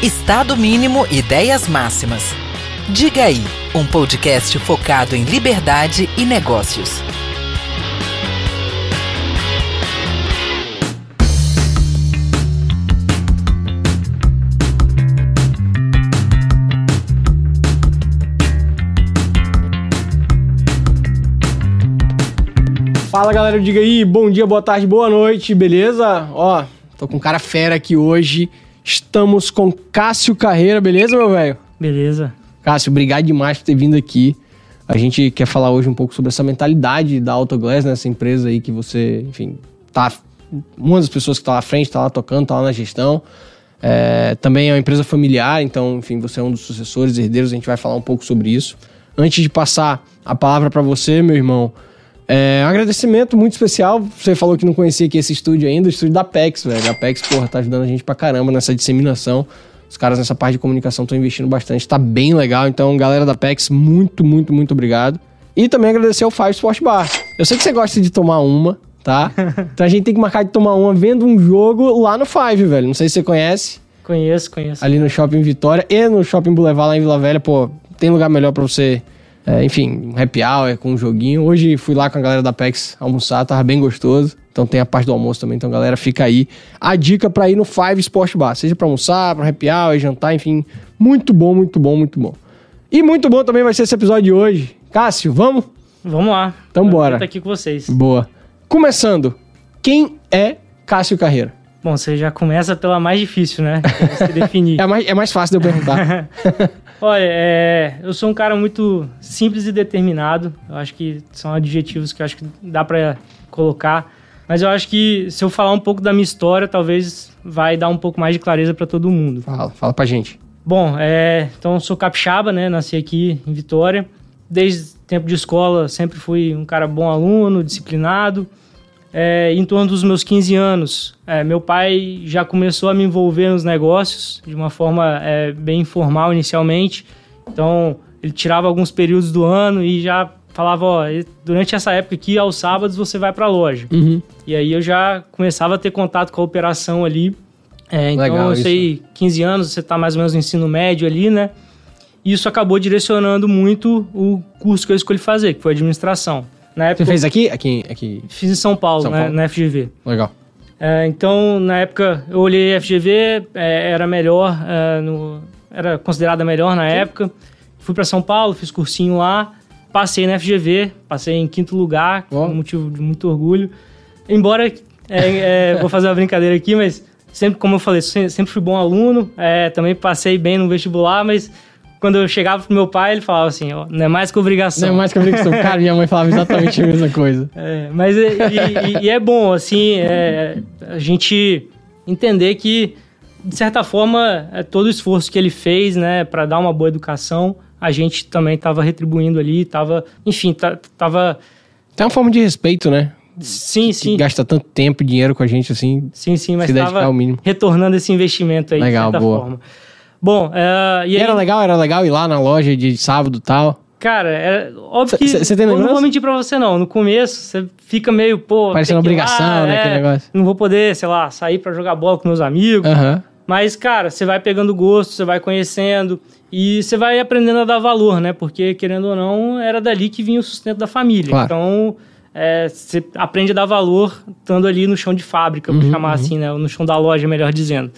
Estado mínimo, ideias máximas. Diga aí, um podcast focado em liberdade e negócios. Fala galera, diga aí, bom dia, boa tarde, boa noite, beleza? Ó, tô com cara fera aqui hoje. Estamos com Cássio Carreira, beleza, meu velho? Beleza. Cássio, obrigado demais por ter vindo aqui. A gente quer falar hoje um pouco sobre essa mentalidade da Autoglass, né? Essa empresa aí que você, enfim, tá. Uma das pessoas que tá lá à frente, tá lá tocando, tá lá na gestão. É, também é uma empresa familiar, então, enfim, você é um dos sucessores, herdeiros, a gente vai falar um pouco sobre isso. Antes de passar a palavra para você, meu irmão, é, um agradecimento muito especial. Você falou que não conhecia aqui esse estúdio ainda, o estúdio da Apex, velho. A Apex, porra, tá ajudando a gente pra caramba nessa disseminação. Os caras nessa parte de comunicação estão investindo bastante, tá bem legal. Então, galera da Apex, muito, muito, muito obrigado. E também agradecer ao Five Sport Bar. Eu sei que você gosta de tomar uma, tá? Então a gente tem que marcar de tomar uma vendo um jogo lá no Five, velho. Não sei se você conhece. Conheço, conheço. Ali no Shopping Vitória e no Shopping Boulevard lá em Vila Velha, pô, tem lugar melhor para você é, enfim, um happy hour com um joguinho. Hoje fui lá com a galera da PEX almoçar, tava bem gostoso. Então tem a parte do almoço também. Então, galera, fica aí a dica para ir no Five Sport Bar. Seja para almoçar, para happy hour, jantar, enfim. Muito bom, muito bom, muito bom. E muito bom também vai ser esse episódio de hoje. Cássio, vamos? Vamos lá. Então bora. Estou aqui com vocês. Boa. Começando, quem é Cássio Carreira? Bom, você já começa pela mais difícil, né? Se definir. é, mais, é mais fácil de eu perguntar. Olha, é, eu sou um cara muito simples e determinado. Eu acho que são adjetivos que eu acho que dá para colocar. Mas eu acho que se eu falar um pouco da minha história, talvez vai dar um pouco mais de clareza para todo mundo. Fala, fala pra gente. Bom, é, então sou capixaba, né? Nasci aqui em Vitória. Desde tempo de escola sempre fui um cara bom aluno, disciplinado. É, em torno dos meus 15 anos, é, meu pai já começou a me envolver nos negócios de uma forma é, bem informal inicialmente. Então, ele tirava alguns períodos do ano e já falava: ó, durante essa época aqui, aos sábados, você vai para a loja. Uhum. E aí eu já começava a ter contato com a operação ali. É, então, Legal eu sei, isso. 15 anos, você está mais ou menos no ensino médio ali, né? E isso acabou direcionando muito o curso que eu escolhi fazer, que foi administração. Na época, Você fez aqui? Aqui, aqui. Fiz em São Paulo, São né, Paulo. na FGV. Legal. É, então, na época, eu olhei a FGV, é, era melhor, é, no- era considerada melhor na época. Fui para São Paulo, fiz cursinho lá, passei na FGV, passei em quinto lugar, com motivo de muito orgulho. Embora, é, é, vou fazer uma brincadeira aqui, mas sempre, como eu falei, se- sempre fui bom aluno, é, também passei bem no vestibular, mas quando eu chegava pro meu pai, ele falava assim, ó, não é mais que obrigação. Não é mais que brincadeira. Cara, minha mãe falava exatamente a mesma coisa. É, mas é, e, e- e é bom, assim, é, a gente entender que, de certa forma, é, todo o esforço que ele fez, né, para dar uma boa educação, a gente também estava retribuindo ali, estava, enfim, tá- tava, Tem uma forma de respeito, né? sim, sim, gasta tanto tempo e dinheiro com a gente assim. sim, sim, mas estava retornando esse investimento aí, Legal, de certa boa. forma. Bom, é, e E aí, era legal, era legal ir lá na loja de sábado e tal. cara, é óbvio que cê- cê tem eu não lembrança? vou mentir pra você não, no começo você fica meio, pô, Parecendo ir lá, obrigação, né, é, aquele negócio. não vou poder, sei lá, sair pra jogar bola com meus amigos. Mas, cara, você vai pegando gosto, você vai conhecendo e você vai aprendendo a dar valor, né? Porque, querendo ou não, era dali que vinha o sustento da família. Claro. Então, é, você aprende a dar valor estando ali no chão de fábrica, Uhum, chamar assim, né? Ou no chão da loja, melhor dizendo.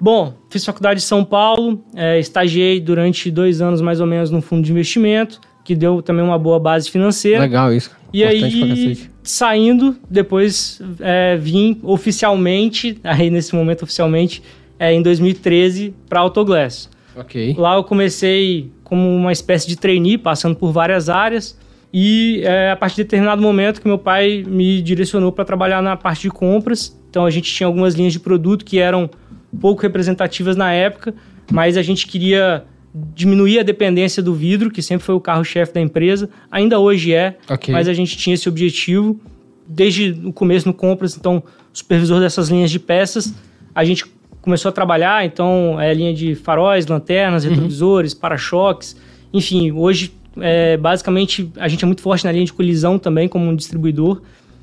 Bom, fiz faculdade em São Paulo, é, estagiei durante dois anos mais ou menos num fundo de investimento, que deu também uma boa base financeira. Legal isso. E aí, saindo, depois é, vim oficialmente, aí nesse momento oficialmente, é, em 2013, para Autoglass. Ok. Lá eu comecei como uma espécie de trainee, passando por várias áreas. E é, a partir de determinado momento que meu pai me direcionou para trabalhar na parte de compras. Então a gente tinha algumas linhas de produto que eram pouco representativas na época, mas a gente queria diminuir a dependência do vidro, que sempre foi o carro-chefe da empresa. Ainda hoje é, Ok. mas a gente tinha esse objetivo desde o começo no compras, então supervisor dessas linhas de peças, a gente começou a trabalhar, então é linha de faróis, lanternas, retrovisores, para-choques, enfim, hoje é, basicamente a gente é muito forte na linha de colisão também como um distribuidor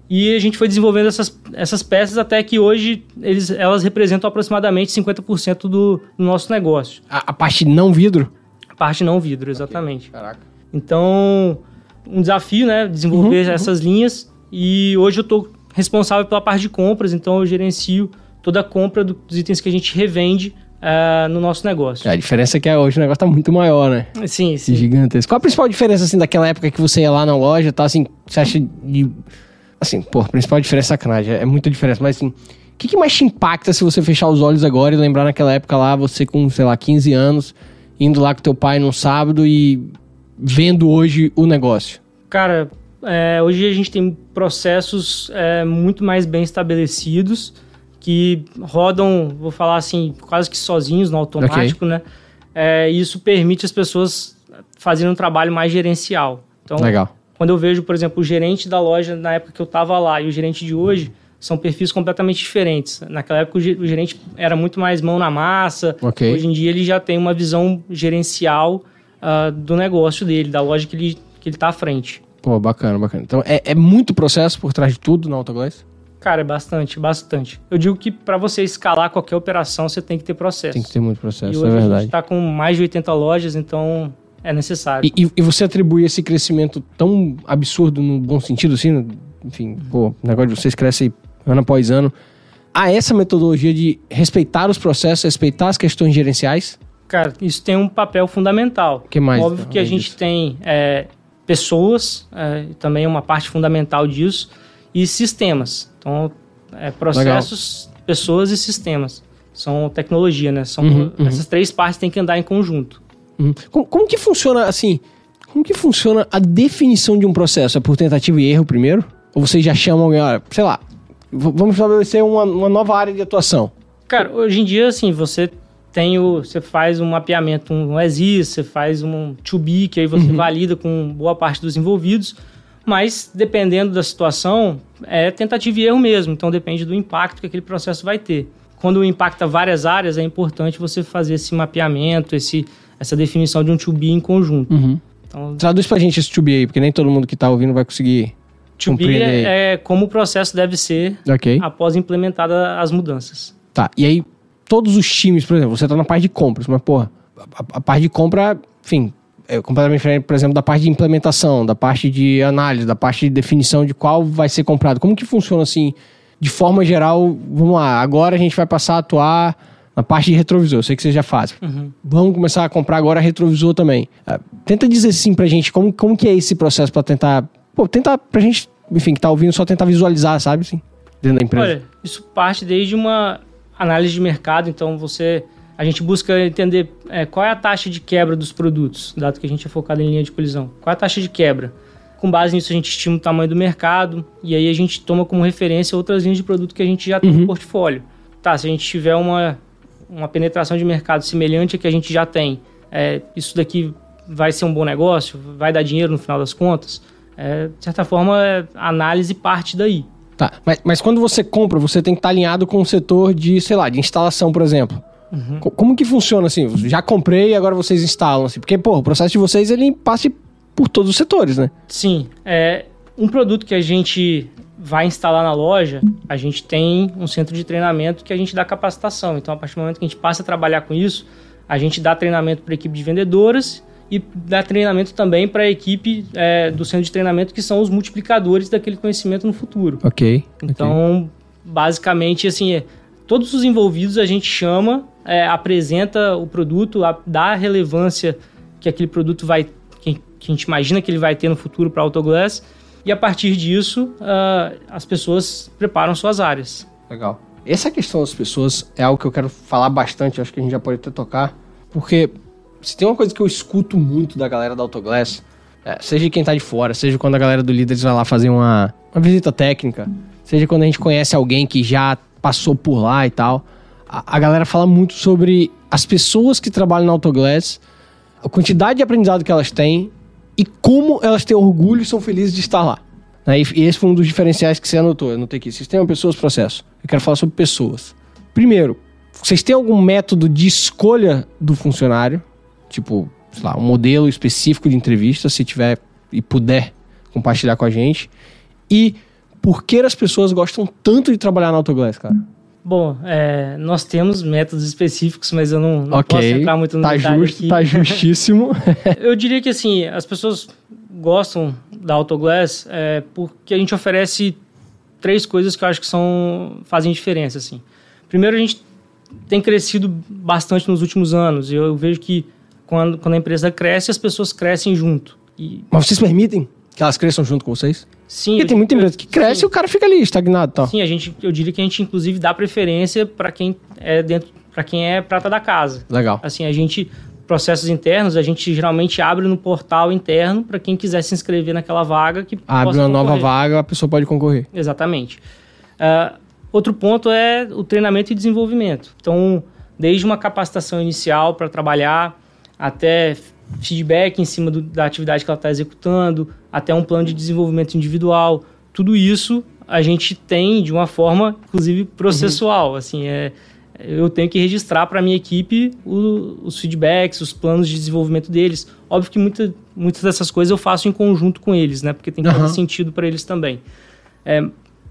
E a gente foi desenvolvendo essas, essas peças até que hoje eles, elas representam aproximadamente 50% do, do nosso negócio. A, a parte não vidro? A parte não vidro, exatamente. Caraca. Então, um desafio, né? Desenvolver Uhum, essas linhas. E hoje eu estou responsável pela parte de compras, então eu gerencio toda a compra do- dos itens que a gente revende ah, no nosso negócio. A diferença é que hoje o negócio tá muito maior, né? Sim, sim. Gigantesco. Qual a principal diferença, assim, daquela época que você ia lá na loja, tá, assim, você acha de... Assim, pô, a principal diferença é sacanagem, é muita diferença, mas assim, o que, que mais te impacta se você fechar os olhos agora e lembrar naquela época lá, você com, sei lá, 15 anos, indo lá com teu pai num sábado e vendo hoje o negócio? Cara, é, hoje a gente tem processos é, muito mais bem estabelecidos que rodam, vou falar assim, quase que sozinhos no automático, né? É, isso permite as pessoas fazerem um trabalho mais gerencial. Então, Legal. Quando eu vejo, por exemplo, o gerente da loja na época que eu estava lá e o gerente de hoje, são perfis completamente diferentes. Naquela época o ge- o gerente era muito mais mão na massa. Ok. Hoje em dia ele já tem uma visão gerencial ah, do negócio dele, da loja que ele que ele está à frente. Pô, bacana, bacana. Então, é, é muito processo por trás de tudo na Autoglass? Cara, é bastante, bastante. Eu digo que para você escalar qualquer operação, você tem que ter processo. Tem que ter muito e processo, hoje é a gente verdade. está com mais de 80 lojas, então é necessário. E, e- você atribui esse crescimento tão absurdo no bom sentido, assim, enfim, pô, o negócio de vocês crescem ano após ano, a essa metodologia de respeitar os processos, respeitar as questões gerenciais? Cara, isso tem um papel fundamental. O que mais, Óbvio então, que a gente disso? tem é, pessoas, é, também é uma parte fundamental disso, e sistemas. Então, é, processos, pessoas e sistemas. São tecnologia, né? São, Uhum, uhum. Essas três partes têm que andar em conjunto. Hum. Como, como que funciona, assim, como que funciona a definição de um processo? É por tentativa e erro primeiro? Ou vocês já chamam alguém, olha, sei lá, vamos estabelecer uma, uma nova área de atuação? Cara, hoje em dia, assim, você tem o. Você faz um mapeamento, um ESIS, você faz um to be, que aí você valida com boa parte dos envolvidos, mas dependendo da situação, é tentativa e erro mesmo. Então depende do impacto que aquele processo vai ter. Quando impacta várias áreas, é importante você fazer esse mapeamento, esse, essa definição de um to be em conjunto. Então, Traduz pra gente esse to be aí, porque nem todo mundo que tá ouvindo vai conseguir to be é, é como o processo deve ser Ok. após implementada as mudanças. Tá, e aí todos os times, por exemplo, você tá na parte de compras, mas porra, a, a parte de compra, enfim, é completamente diferente, por exemplo, da parte de implementação, da parte de análise, da parte de definição de qual vai ser comprado. Como que funciona assim, de forma geral, vamos lá, agora a gente vai passar a atuar na parte de retrovisor, eu sei que vocês já fazem. Vamos começar a comprar agora retrovisor também. Ah, tenta dizer assim pra gente, como, como que é esse processo pra tentar, pô, tentar pra gente, enfim, que tá ouvindo, só tentar visualizar, sabe, assim, dentro da empresa. Olha, isso parte desde uma análise de mercado, então você a gente busca entender é, qual é a taxa de quebra dos produtos, dado que a gente é focado em linha de colisão. Qual é a taxa de quebra? Com base nisso, a gente estima o tamanho do mercado e aí a gente toma como referência outras linhas de produto que a gente já tem no portfólio. Tá, se a gente tiver uma, uma penetração de mercado semelhante à que a gente já tem, é, isso daqui vai ser um bom negócio? Vai dar dinheiro no final das contas? É, de certa forma, é, a análise parte daí. Tá, mas, mas quando você compra, você tem que estar alinhado com o setor de, sei lá, de instalação, por exemplo. Co- Como que funciona assim? Já comprei e agora vocês instalam, assim? Porque, pô, o processo de vocês, ele passa por todos os setores, né? Sim, é um produto que a gente vai instalar na loja, a gente tem um centro de treinamento que a gente dá capacitação. Então, a partir do momento que a gente passa a trabalhar com isso, a gente dá treinamento para a equipe de vendedoras e dá treinamento também para a equipe é, do centro de treinamento, que são os multiplicadores daquele conhecimento no futuro. Ok. Então, basicamente, assim, é, todos os envolvidos a gente chama, é, apresenta o produto, a- dá a relevância que aquele produto vai, que, que a gente imagina que ele vai ter no futuro para Autoglass, e a partir disso, ah, as pessoas preparam suas áreas. Legal. Essa questão das pessoas é algo que eu quero falar bastante, acho que a gente já pode até tocar, porque se tem uma coisa que eu escuto muito da galera da Autoglass, é, seja quem tá de fora, seja quando a galera do Líderes vai lá fazer uma, uma visita técnica, seja quando a gente conhece alguém que já passou por lá e tal, a, a galera fala muito sobre as pessoas que trabalham na Autoglass, a quantidade de aprendizado que elas têm e como elas têm orgulho e são felizes de estar lá. Né? E esse foi um dos diferenciais que você anotou. Eu anotei aqui. Sistema, pessoas, processo. Eu quero falar sobre pessoas. Primeiro, vocês têm algum método de escolha do funcionário? Tipo, sei lá, um modelo específico de entrevista, se tiver e puder compartilhar com a gente. E por que as pessoas gostam tanto de trabalhar na Autoglass, cara? Bom, é, nós temos métodos específicos, mas eu não, não Ok, posso entrar muito no tá detalhe justo, aqui. tá justíssimo. Eu diria que assim, as pessoas gostam da Autoglass é, porque a gente oferece três coisas que eu acho que são fazem diferença assim. Primeiro, a gente tem crescido bastante nos últimos anos. e Eu vejo que quando, quando a empresa cresce, as pessoas crescem junto. E Mas vocês permitem que elas cresçam junto com vocês? Sim, Porque tem muita empresa que cresce sim. e o cara fica ali, estagnado tal. Sim, a gente, eu diria que a gente inclusive dá preferência para quem é dentro, para quem é prata da casa. Legal. Assim, a gente processos internos, a gente geralmente abre no portal interno para quem quiser se inscrever naquela vaga que Abre uma nova vaga, a pessoa pode concorrer. Exatamente. Ah, outro ponto é o treinamento e desenvolvimento. Então, desde uma capacitação inicial para trabalhar, até feedback em cima do- da atividade que ela está executando, até um plano de desenvolvimento individual, tudo isso a gente tem de uma forma, inclusive, processual. Assim, é, eu tenho que registrar para a minha equipe o- os feedbacks, os planos de desenvolvimento deles. Óbvio que muita, muitas dessas coisas eu faço em conjunto com eles, né? Porque tem que Aham. fazer sentido para eles também. É,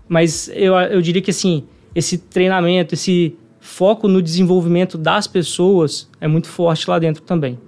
mas eu, eu diria que assim, esse treinamento, esse foco no desenvolvimento das pessoas é muito forte lá dentro também.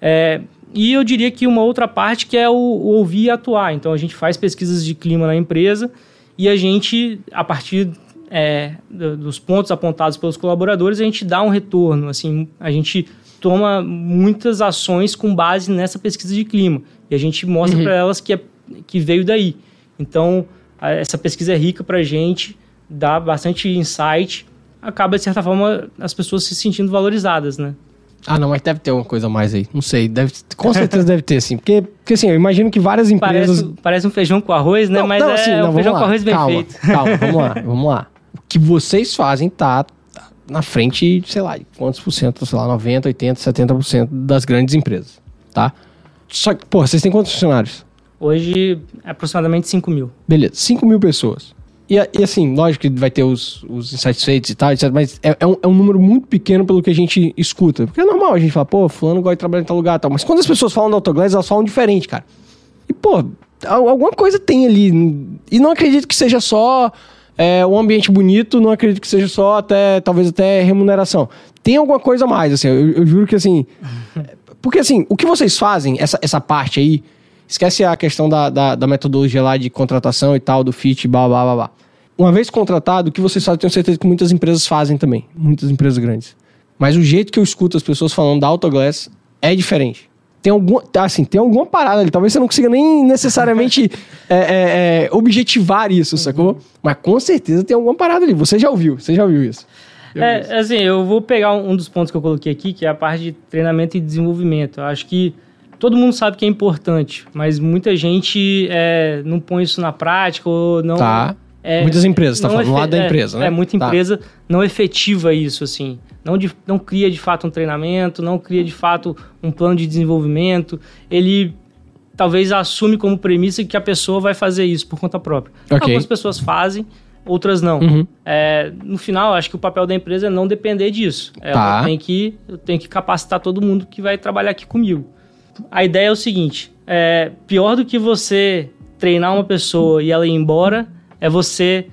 É, e eu diria que uma outra parte que é o, o ouvir e atuar. Então a gente faz pesquisas de clima na empresa e a gente, a partir é, do- dos pontos apontados pelos colaboradores, a gente dá um retorno. Assim, a gente toma muitas ações com base nessa pesquisa de clima e a gente mostra para elas que, é, que veio daí. Então a- essa pesquisa é rica para a gente, dá bastante insight, acaba de certa forma as pessoas se sentindo valorizadas, né? Ah, não, mas deve ter uma coisa a mais aí. Não sei, deve, com certeza deve ter, sim. Porque, porque assim, eu imagino que várias empresas. Parece, parece um feijão com arroz, né? Não, Mas não, é assim, não, um feijão lá. com arroz bem calma, feito. Calma, vamos lá, vamos lá. O que vocês fazem tá na frente, sei lá, quantos por cento, sei lá, 90, 80, 70% das grandes empresas, tá? Só que, pô, vocês têm quantos funcionários? Hoje, aproximadamente 5 mil. Beleza, 5 mil pessoas. E, e assim, lógico que vai ter os, os insatisfeitos e tal, etc, mas é, é um, é um número muito pequeno pelo que a gente escuta. Porque é normal a gente falar, pô, fulano gosta de trabalhar em tal lugar e tal. Mas quando as pessoas falam da Autoglass, elas falam diferente, cara. E, pô, al- alguma coisa tem ali. E não acredito que seja só é, um ambiente bonito, não acredito que seja só até, talvez até remuneração. Tem alguma coisa mais, assim, eu, eu juro que assim. Porque assim, o que vocês fazem, essa, essa parte aí, esquece a questão da, da, da metodologia lá de contratação e tal, do fit, blá, blá, blá, blá. Uma vez contratado, o que vocês fazem, eu tenho certeza que muitas empresas fazem também. Muitas empresas grandes. Mas o jeito que eu escuto as pessoas falando da Autoglass é diferente. Tem alguma, assim, tem alguma parada ali. Talvez você não consiga nem necessariamente é, é, é, objetivar isso, sacou? Mas com certeza tem alguma parada ali. Você já ouviu, você já ouviu isso. É, assim, eu vou pegar um um dos pontos que eu coloquei aqui, que é a parte de treinamento e desenvolvimento. Eu acho que todo mundo sabe que é importante, mas muita gente é, não põe isso na prática ou não. Tá. é, Muitas empresas, tá falando, do lado da é, empresa, né? É, muita Tá. empresa não efetiva isso, assim. Não, de- não cria de fato um treinamento, não cria de fato um plano de desenvolvimento. Ele talvez assume como premissa que a pessoa vai fazer isso por conta própria. Ok. Algumas pessoas fazem, outras não. Uhum. É, no final, acho que o papel da empresa é não depender disso. Ela Tá. tem que, eu tenho que capacitar todo mundo que vai trabalhar aqui comigo. A ideia é o seguinte: é, pior do que você treinar uma pessoa e ela ir embora, é você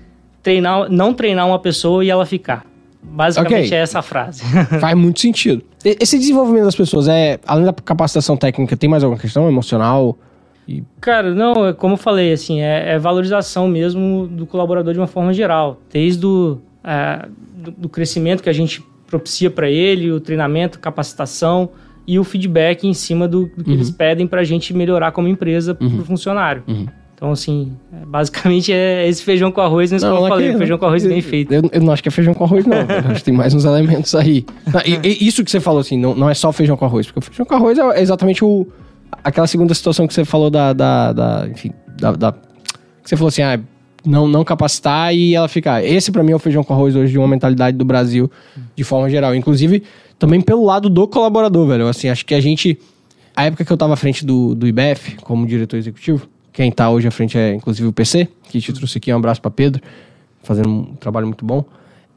treinar, não treinar uma pessoa e ela ficar. Basicamente Ok. é essa a frase. Faz muito sentido. E- Esse desenvolvimento das pessoas é, além da capacitação técnica, tem mais alguma questão emocional? Cara, não, é como eu falei, assim, é, é valorização mesmo do colaborador de uma forma geral. Desde o, é, do, do crescimento que a gente propicia para ele, o treinamento, capacitação e o feedback em cima do, do que eles pedem para a gente melhorar como empresa para o funcionário. Então, assim, é, basicamente é esse feijão com arroz, mas como eu aqui- falei, feijão com arroz bem feito. Eu, eu não acho que é feijão com arroz, não. Eu acho que tem mais uns elementos aí. Não, e- e isso que você falou, assim, não, não é só feijão com arroz. Porque o feijão com arroz é exatamente o, aquela segunda situação que você falou da. da, da- enfim, da, da- Que você falou assim, ah, não, não capacitar e ela ficar. Esse pra mim é o feijão com arroz hoje de uma mentalidade do Brasil de forma geral. Inclusive, também pelo lado do colaborador, velho. Assim, acho que a gente. A época que eu tava à frente do, do IBF, como diretor executivo, quem tá hoje à frente é inclusive o PC, que te trouxe aqui. Um abraço pra Pedro, fazendo um trabalho muito bom.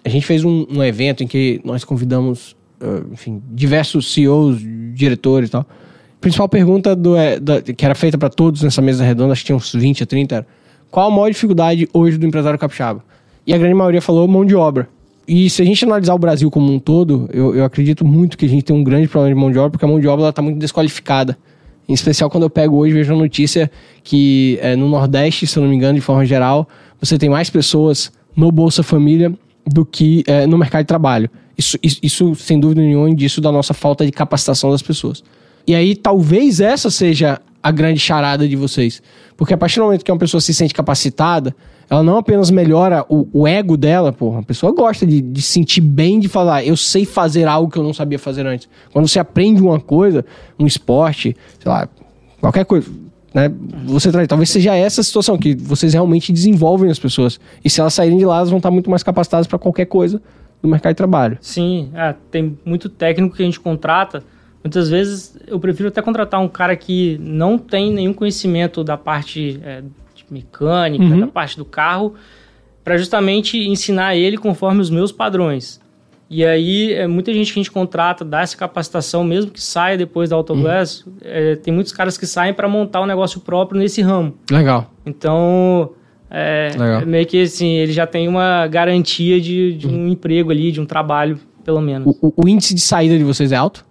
A gente fez um, um evento em que nós convidamos, eh, enfim, diversos CEOs, diretores e tal. A principal pergunta do, é, da- que era feita para todos nessa mesa redonda, acho que tinha uns 20 a 30, era qual a maior dificuldade hoje do empresário capixaba? E a grande maioria falou mão de obra. E se a gente analisar o Brasil como um todo, eu, eu acredito muito que a gente tem um grande problema de mão de obra, porque a mão de obra está muito desqualificada. Em especial quando eu pego hoje vejo a notícia que é, no Nordeste, se eu não me engano, de forma geral, você tem mais pessoas no Bolsa Família do que é, no mercado de trabalho. Isso, isso, isso, sem dúvida nenhuma, indicio da nossa falta de capacitação das pessoas. E aí, talvez essa seja a grande charada de vocês. Porque a partir do momento que uma pessoa se sente capacitada, ela não apenas melhora o, o ego dela, porra, a pessoa gosta de, de sentir bem, de falar, eu sei fazer algo que eu não sabia fazer antes. Quando você aprende uma coisa, um esporte, sei lá, qualquer coisa, né? Você talvez seja essa situação que vocês realmente desenvolvem as pessoas. E se elas saírem de lá, elas vão estar muito mais capacitadas para qualquer coisa no mercado de trabalho. Sim, é, tem muito técnico que a gente contrata. Muitas vezes eu prefiro até contratar um cara que não tem nenhum conhecimento da parte é, mecânica, uhum. da parte do carro, para justamente ensinar ele conforme os meus padrões. E aí, é, muita gente que a gente contrata dá essa capacitação, mesmo que saia depois da Autoglass. Uhum. É, tem muitos caras que saem para montar um negócio próprio nesse ramo. Legal. Então, é, Legal. meio que assim, ele já tem uma garantia de, de um uhum. emprego ali, de um trabalho, pelo menos. O, o, índice de saída de vocês é alto?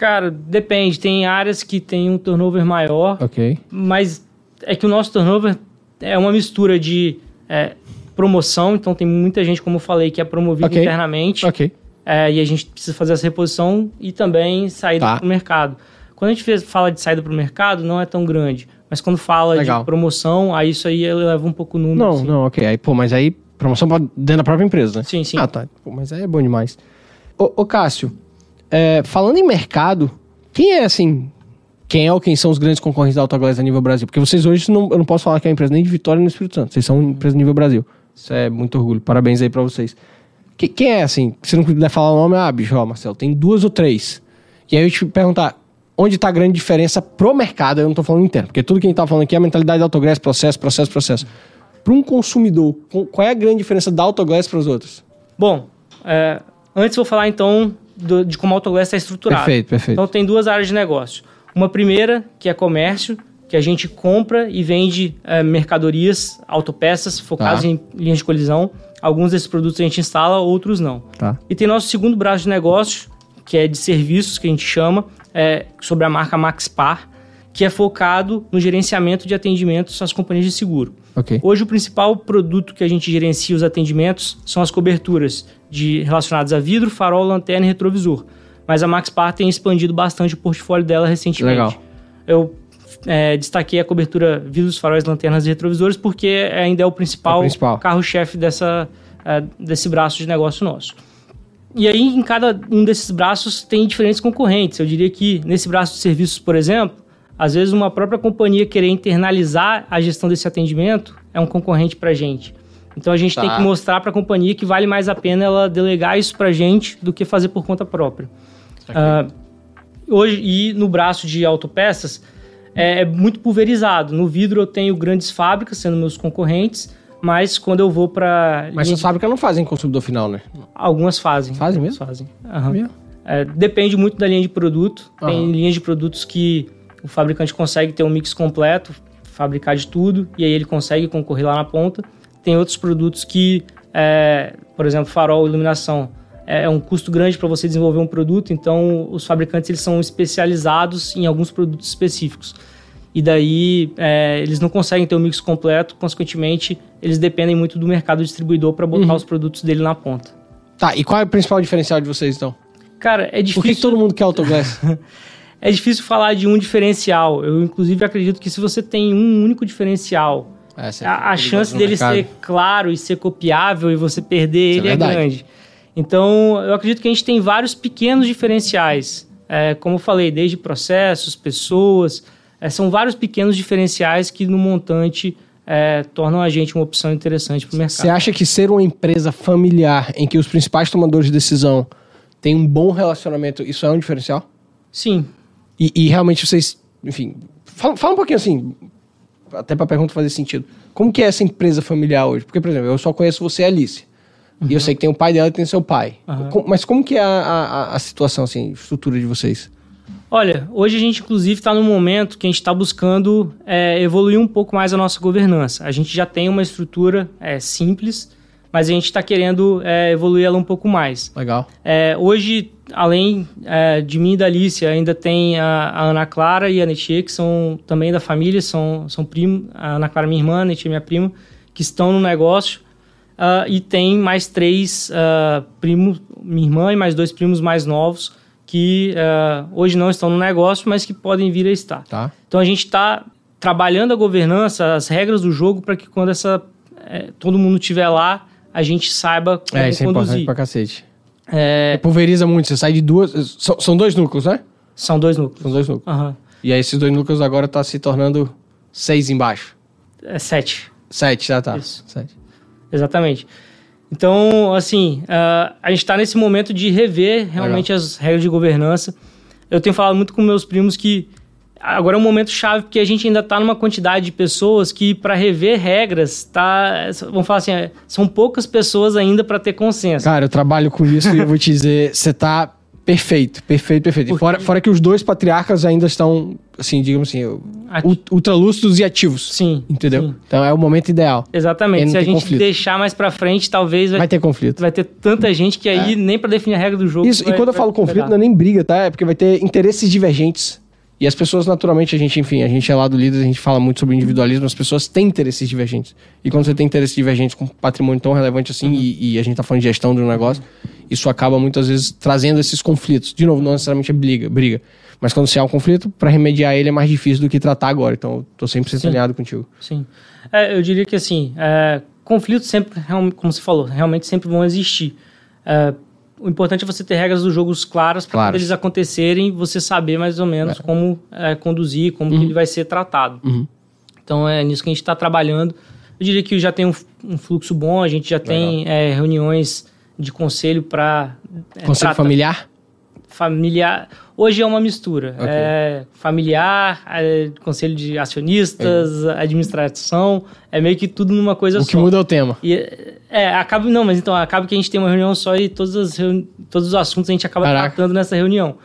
Cara, depende. Tem áreas que tem um turnover maior. Ok. Mas é que o nosso turnover é uma mistura de é, promoção, então tem muita gente, como eu falei, que é promovida okay. internamente. Ok. É, e a gente precisa fazer essa reposição e também saída tá. para o mercado. Quando a gente fala de saída para o mercado, não é tão grande. Mas quando fala Legal. de promoção, aí isso aí leva um pouco o número. Não, assim. não, ok. Aí, pô, mas aí promoção dentro da própria empresa, né? Sim, sim. Ah, tá. Pô, mas aí é bom demais. Ô, ô Cássio, é, falando em mercado, quem é, assim, quem é ou quem são os grandes concorrentes da Autoglass a nível Brasil? Porque vocês hoje, não, eu não posso falar que é uma empresa nem de Vitória nem do Espírito Santo. Vocês são empresa nível Brasil. Isso é muito orgulho. Parabéns aí para vocês. Que, quem é assim? Se não puder falar o nome, ah, bicho, ó, Marcelo, tem duas ou três. E aí eu te perguntar, onde está a grande diferença pro mercado? Eu não estou falando interno, porque tudo que a gente está falando aqui é a mentalidade da Autoglass, processo, processo, processo. Para um consumidor, qual é a grande diferença da Autoglass para os outros? Bom, é, antes vou falar então do, de como a Autoglass está estruturada. Perfeito, perfeito. Então tem duas áreas de negócio. Uma primeira, que é comércio, que a gente compra e vende é, mercadorias, autopeças focadas tá. em linhas de colisão. Alguns desses produtos a gente instala, outros não. Tá. E tem nosso segundo braço de negócio, que é de serviços, que a gente chama, é, sobre a marca Maxpar, que é focado no gerenciamento de atendimentos às companhias de seguro. Okay. Hoje, o principal produto que a gente gerencia os atendimentos são as coberturas de, relacionadas a vidro, farol, lanterna e retrovisor. Mas a Maxpar tem expandido bastante o portfólio dela recentemente. Legal. Eu é, destaquei a cobertura vidros, faróis, lanternas e retrovisores porque ainda é o principal, é principal. carro-chefe dessa, é, desse braço de negócio nosso. E aí, em cada um desses braços, tem diferentes concorrentes. Eu diria que nesse braço de serviços, por exemplo, às vezes uma própria companhia querer internalizar a gestão desse atendimento é um concorrente para a gente. Então a gente tá. tem que mostrar para a companhia que vale mais a pena ela delegar isso para a gente do que fazer por conta própria. Uh, hoje, e no braço de autopeças, é, é, muito pulverizado. No vidro eu tenho grandes fábricas sendo meus concorrentes, mas quando eu vou para. Mas as fábricas não fazem consumidor final, né? Algumas fazem. Fazem mesmo? Fazem. Uhum. É, depende muito da linha de produto. Uhum. Tem linhas de produtos que o fabricante consegue ter um mix completo, fabricar de tudo, e aí ele consegue concorrer lá na ponta. Tem outros produtos que, é, por exemplo, farol, iluminação é, é um custo grande para você desenvolver um produto, então os fabricantes eles são especializados em alguns produtos específicos. E daí é, eles não conseguem ter o um mix completo, consequentemente, eles dependem muito do mercado distribuidor para botar uhum. os produtos dele na ponta. Tá, e qual é o principal diferencial de vocês então? Cara, é difícil. Por que, que todo mundo quer autoglass? é difícil falar de um diferencial. Eu, inclusive, acredito que se você tem um único diferencial, é, a, a chance dele mercado. ser claro e ser copiável e você perder Isso é ele é, é grande. Então, eu acredito que a gente tem vários pequenos diferenciais. É, como eu falei, desde processos, pessoas, é, são vários pequenos diferenciais que no montante é, tornam a gente uma opção interessante para o mercado. Você acha que ser uma empresa familiar em que os principais tomadores de decisão têm um bom relacionamento, isso é um diferencial? Sim. E, e realmente vocês, enfim, fala, fala um pouquinho assim, até para a pergunta fazer sentido. Como que é essa empresa familiar hoje? Porque, por exemplo, eu só conheço você e Alice. Uhum. E eu sei que tem o pai dela e tem seu pai. Uhum. mas como que é a, a, a, situação, assim, estrutura de vocês? Olha, hoje a gente inclusive está num momento que a gente está buscando é, evoluir um pouco mais a nossa governança. A gente já tem uma estrutura é, simples, mas a gente está querendo é, evoluir ela um pouco mais. Legal. É, hoje, além é, de mim e da Alicia, ainda tem a, a Ana Clara e a Netie, que são também da família, são, são primos. A Ana Clara, minha irmã, a Netie, minha prima, que estão no negócio. Uh, e tem mais três uh, primos, minha irmã e mais dois primos mais novos, que uh, hoje não estão no negócio, mas que podem vir a estar. Tá. Então a gente está trabalhando a governança, as regras do jogo, para que quando essa, é, todo mundo estiver lá, a gente saiba como É, isso é importante conduzir. pra cacete. É, Pulveriza muito, você sai de duas. São, são dois núcleos, né? são dois núcleos. São dois núcleos. Aham. E aí esses dois núcleos agora tá se tornando seis embaixo. É sete. Sete, já tá. Isso. Sete. Exatamente. Então, assim, ah, a gente está nesse momento de rever realmente as regras de governança. Eu tenho falado muito com meus primos que agora é um momento chave, porque a gente ainda está numa quantidade de pessoas que, para rever regras, tá, vamos falar assim, é, são poucas pessoas ainda para ter consenso. Cara, eu trabalho com isso e eu vou te dizer, você tá perfeito, perfeito, perfeito. Porque- fora, fora que os dois patriarcas ainda estão, assim, digamos assim, Ati- ult- ultralúcidos e ativos. Sim. Entendeu? sim. Então é o momento ideal. Exatamente. Se a gente conflito. deixar mais para frente, talvez vai, Vai ter conflito. vai ter tanta gente que aí nem para definir a regra do jogo. Isso, vai- e quando eu falo conflito, não é nem briga, tá? É porque vai ter interesses divergentes. E as pessoas, naturalmente, a gente, enfim, a gente é lá do líder, a gente fala muito sobre individualismo, as pessoas têm interesses divergentes. E quando você tem interesses divergentes com um patrimônio tão relevante assim, e, e a gente tá falando de gestão de um negócio, isso acaba muitas vezes trazendo esses conflitos. De novo, não necessariamente é briga, briga. Mas quando se há um conflito, para remediar ele é mais difícil do que tratar agora. Então, eu tô sempre alinhado contigo. Sim. É, eu diria que assim, é, conflitos sempre, como você falou, realmente sempre vão existir. É, o importante é você ter regras dos jogos claras para quando eles acontecerem, você saber mais ou menos como é, conduzir, como que ele vai ser tratado. Uhum. Então é nisso que a gente está trabalhando. Eu diria que já tem um, um fluxo bom, a gente já tem é, reuniões de conselho para Conselho familiar? familiar. Hoje é uma mistura. Ok. É familiar, é conselho de acionistas, administração, é meio que tudo numa coisa O só. que muda é o tema. E, é, acaba não, mas então acaba que a gente tem uma reunião só e todos, as reuni- todos os assuntos a gente acaba Caraca. tratando nessa reunião.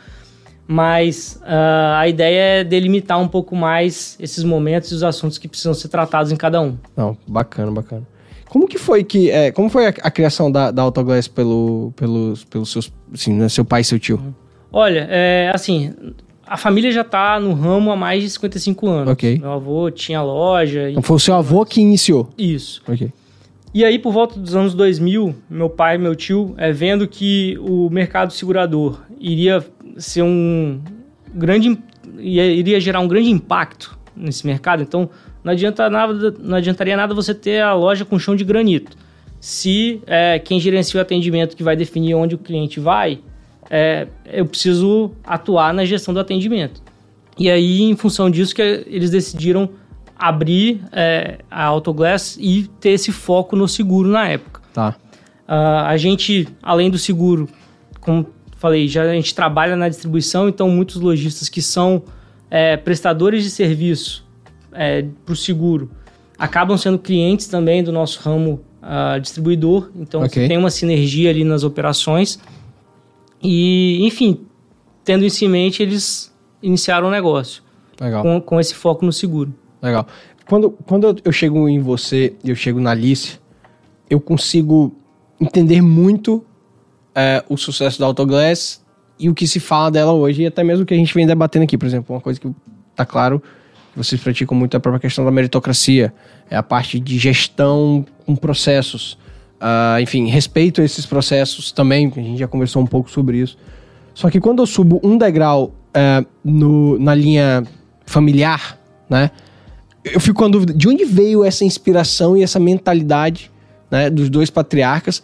Mas ah, a ideia é delimitar um pouco mais esses momentos e os assuntos que precisam ser tratados em cada um. Não, bacana, bacana. Como que foi que. é, como foi a, a criação da, da Autoglass pelo, pelos, pelos seus. Assim, né, seu pai e seu tio? Olha, é, assim, a família já está no ramo há mais de 55 anos. Ok. Meu avô tinha loja. Então foi o seu avô que iniciou. Isso. Ok. E aí, por volta dos anos 2000, meu pai e meu tio, é, vendo que o mercado segurador iria ser um grande, iria gerar um grande impacto nesse mercado, então não, adianta nada, não adiantaria nada você ter a loja com chão de granito. Se é, quem gerencia o atendimento que vai definir onde o cliente vai, é, eu preciso atuar na gestão do atendimento. E aí, em função disso, que eles decidiram abrir é, a Autoglass e ter esse foco no seguro na época. Tá. Ah, a gente, além do seguro, como falei, já a gente trabalha na distribuição, então muitos lojistas que são é, prestadores de serviço para o seguro acabam sendo clientes também do nosso ramo ah, distribuidor, então Ok. tem uma sinergia ali nas operações. E, enfim, tendo isso em mente, eles iniciaram o negócio Legal. com, com esse foco no seguro. Legal. Quando, quando eu- chego em você e eu chego na Alice, eu consigo entender muito é, o sucesso da Autoglass e o que se fala dela hoje, e até mesmo o que a gente vem debatendo aqui. Por exemplo, uma coisa que tá claro que vocês praticam muito é a própria questão da meritocracia, é a parte de gestão com processos. Ah, enfim, respeito esses processos também, a gente já conversou um pouco sobre isso. Só que quando eu subo um degrau é, no, na linha familiar, né? Eu fico com a dúvida, de onde veio essa inspiração e essa mentalidade né, dos dois patriarcas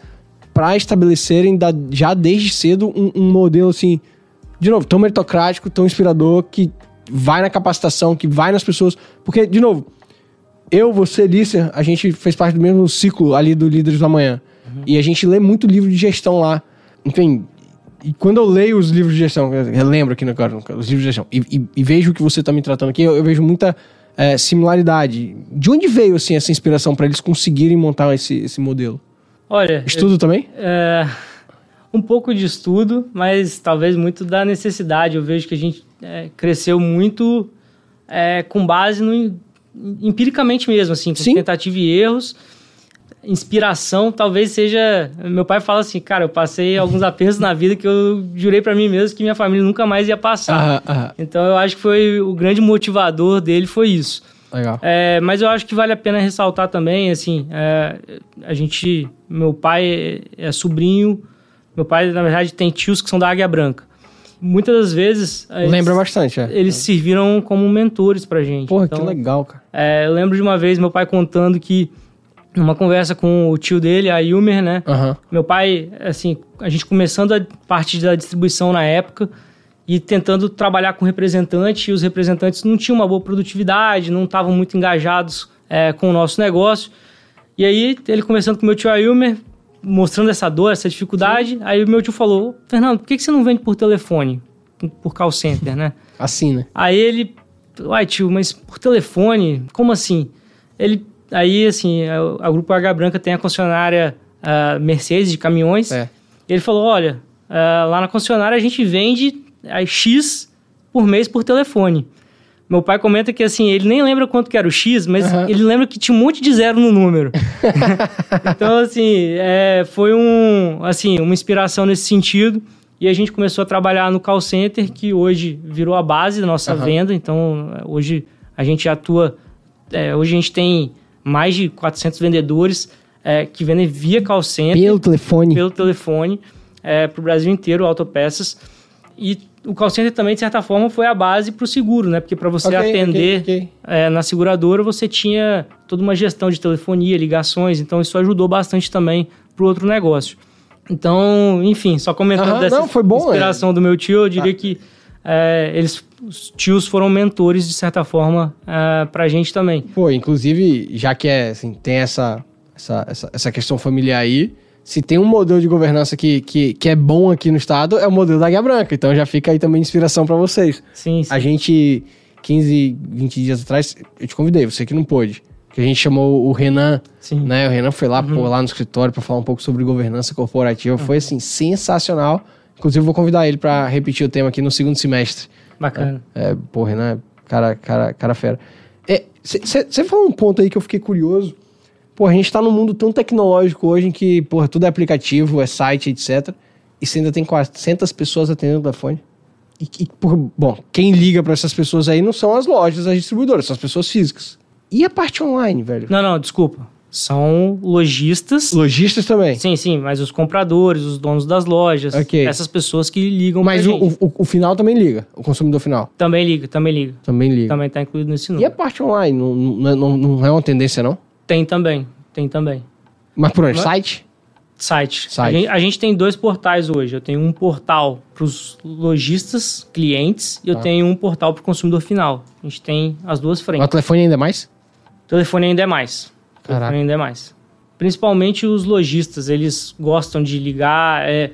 para estabelecerem da- já desde cedo um, um modelo assim, de novo, tão meritocrático, tão inspirador, que vai na capacitação, que vai nas pessoas. Porque, de novo, eu, você, Lícia, a gente fez parte do mesmo ciclo ali do Líderes do Amanhã. E a gente lê muito livro de gestão lá. Enfim, e quando eu leio os livros de gestão, eu lembro aqui no agora, os livros de gestão, e, e- e vejo o que você está me tratando aqui, eu, eu vejo muita é, similaridade. De onde veio assim essa inspiração para eles conseguirem montar esse, esse modelo? Olha, Estudo também? É, um pouco de estudo, mas talvez muito da necessidade. Eu vejo que a gente é, cresceu muito é, com base no empiricamente mesmo, assim, com Sim. tentativa e erros. Inspiração talvez seja. Meu pai fala assim, cara, eu passei alguns apertos na vida que eu jurei pra mim mesmo que minha família nunca mais ia passar. Então eu acho que foi o grande motivador dele foi isso. Legal. É, mas eu acho que vale a pena ressaltar também, assim, é, a gente, meu pai é, é sobrinho, meu pai na verdade tem tios que são da Águia Branca. Muitas das vezes eles, Lembra bastante, é. eles serviram como mentores pra gente. Porra, Então, que legal, cara. é, eu lembro de uma vez meu pai contando que numa conversa com o tio dele, a Ilmer, né? Aham. Meu pai, assim, a gente começando a parte da distribuição na época e tentando trabalhar com representante, e os representantes não tinham uma boa produtividade, não estavam muito engajados é, com o nosso negócio. E aí, ele conversando com meu tio Ailmer, mostrando essa dor, essa dificuldade, aí o meu tio falou, Fernando, por que que você não vende por telefone? Por call center, né? Assim, né? Aí ele, uai tio, mas por telefone? Como assim? Ele, aí assim, a, a Grupo H Branca tem a concessionária ah, Mercedes de caminhões. É. Ele falou, olha, ah, lá na concessionária a gente vende ah, X por mês por telefone. Meu pai comenta que assim, ele nem lembra quanto que era o X, mas Aham. ele lembra que tinha um monte de zero no número. então, assim, é, foi um, assim, uma inspiração nesse sentido. E a gente começou a trabalhar no call center, que hoje virou a base da nossa Aham. venda. Então, hoje a gente atua. é, hoje a gente tem mais de 400 vendedores é, que vendem via call center Pelo telefone. pelo telefone para o Brasil inteiro, autopeças. E o call center também, de certa forma, foi a base para o seguro, né? Porque para você Ok, atender ok, ok. é, na seguradora, você tinha toda uma gestão de telefonia, ligações, então isso ajudou bastante também para o outro negócio. Então, enfim, só comentando Aham, dessa não, foi bom, inspiração do meu tio, eu diria Ah. que é, eles, os tios foram mentores, de certa forma, é, para a gente também. Pô, inclusive, já que é, assim, tem essa, essa, essa, essa questão familiar aí, se tem um modelo de governança que, que, que é bom aqui no estado, é o modelo da Águia Branca. Então já fica aí também de inspiração pra vocês. Sim, sim. A gente, 15, 20 dias atrás, eu te convidei, você que não pôde. Que a gente chamou o Renan, sim. né? O Renan foi lá, pô, lá no escritório pra falar um pouco sobre governança corporativa. Foi, assim, sensacional. Inclusive, eu vou convidar ele pra repetir o tema aqui no segundo semestre. Bacana. É, pô, Renan, cara, cara, cara fera. Você falou um ponto aí que eu fiquei curioso. Pô, a gente tá num mundo tão tecnológico hoje em que, porra, tudo é aplicativo, é site, etc. E você ainda tem 400 pessoas atendendo o telefone. E, e, por- bom, quem liga pra essas pessoas aí não são as lojas, as distribuidoras, são as pessoas físicas. E a parte online, velho? Não, não, desculpa. São lojistas. Lojistas também. Sim, sim, mas os compradores, os donos das lojas, Ok. essas pessoas que ligam Mas pra o, o, o final também liga, o consumidor final. Também liga, também liga. Também liga. Também tá incluído nesse E a número. parte online? Não, não, não, não é uma tendência, não? Tem também, tem também. Mas por onde? Mas- Site? Site. Site. A, gente, a gente tem dois portais hoje. Eu tenho um portal para os lojistas, clientes, e eu Tá. tenho um portal para o consumidor final. A gente tem as duas O frentes. telefone ainda é mais? Telefone ainda é mais. Caraca. Telefone ainda é mais. Principalmente os lojistas, eles gostam de ligar. É,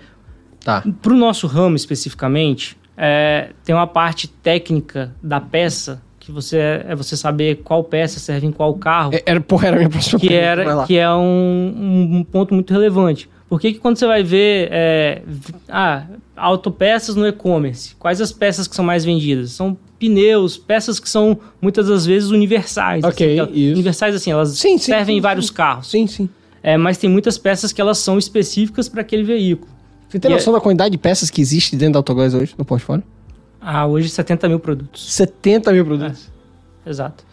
Tá. Para o nosso ramo especificamente, é, tem uma parte técnica da peça que você é você saber qual peça serve em qual carro, É- Era, porra, era a minha próxima que pergunta, era que é um, um- ponto muito relevante. Por que, que quando você vai ver é, ah, autopeças no e-commerce, quais as peças que são mais vendidas? São pneus, peças que são muitas das vezes universais. Ok, assim, isso. Universais assim, elas Sim, servem sim, em vários carros. Sim, sim. É, mas tem muitas peças que elas são específicas para aquele veículo. Você tem E noção da quantidade de peças que existe dentro da Autoglass hoje no portfólio? Ah, hoje 70 mil produtos. 70 mil produtos. Exato.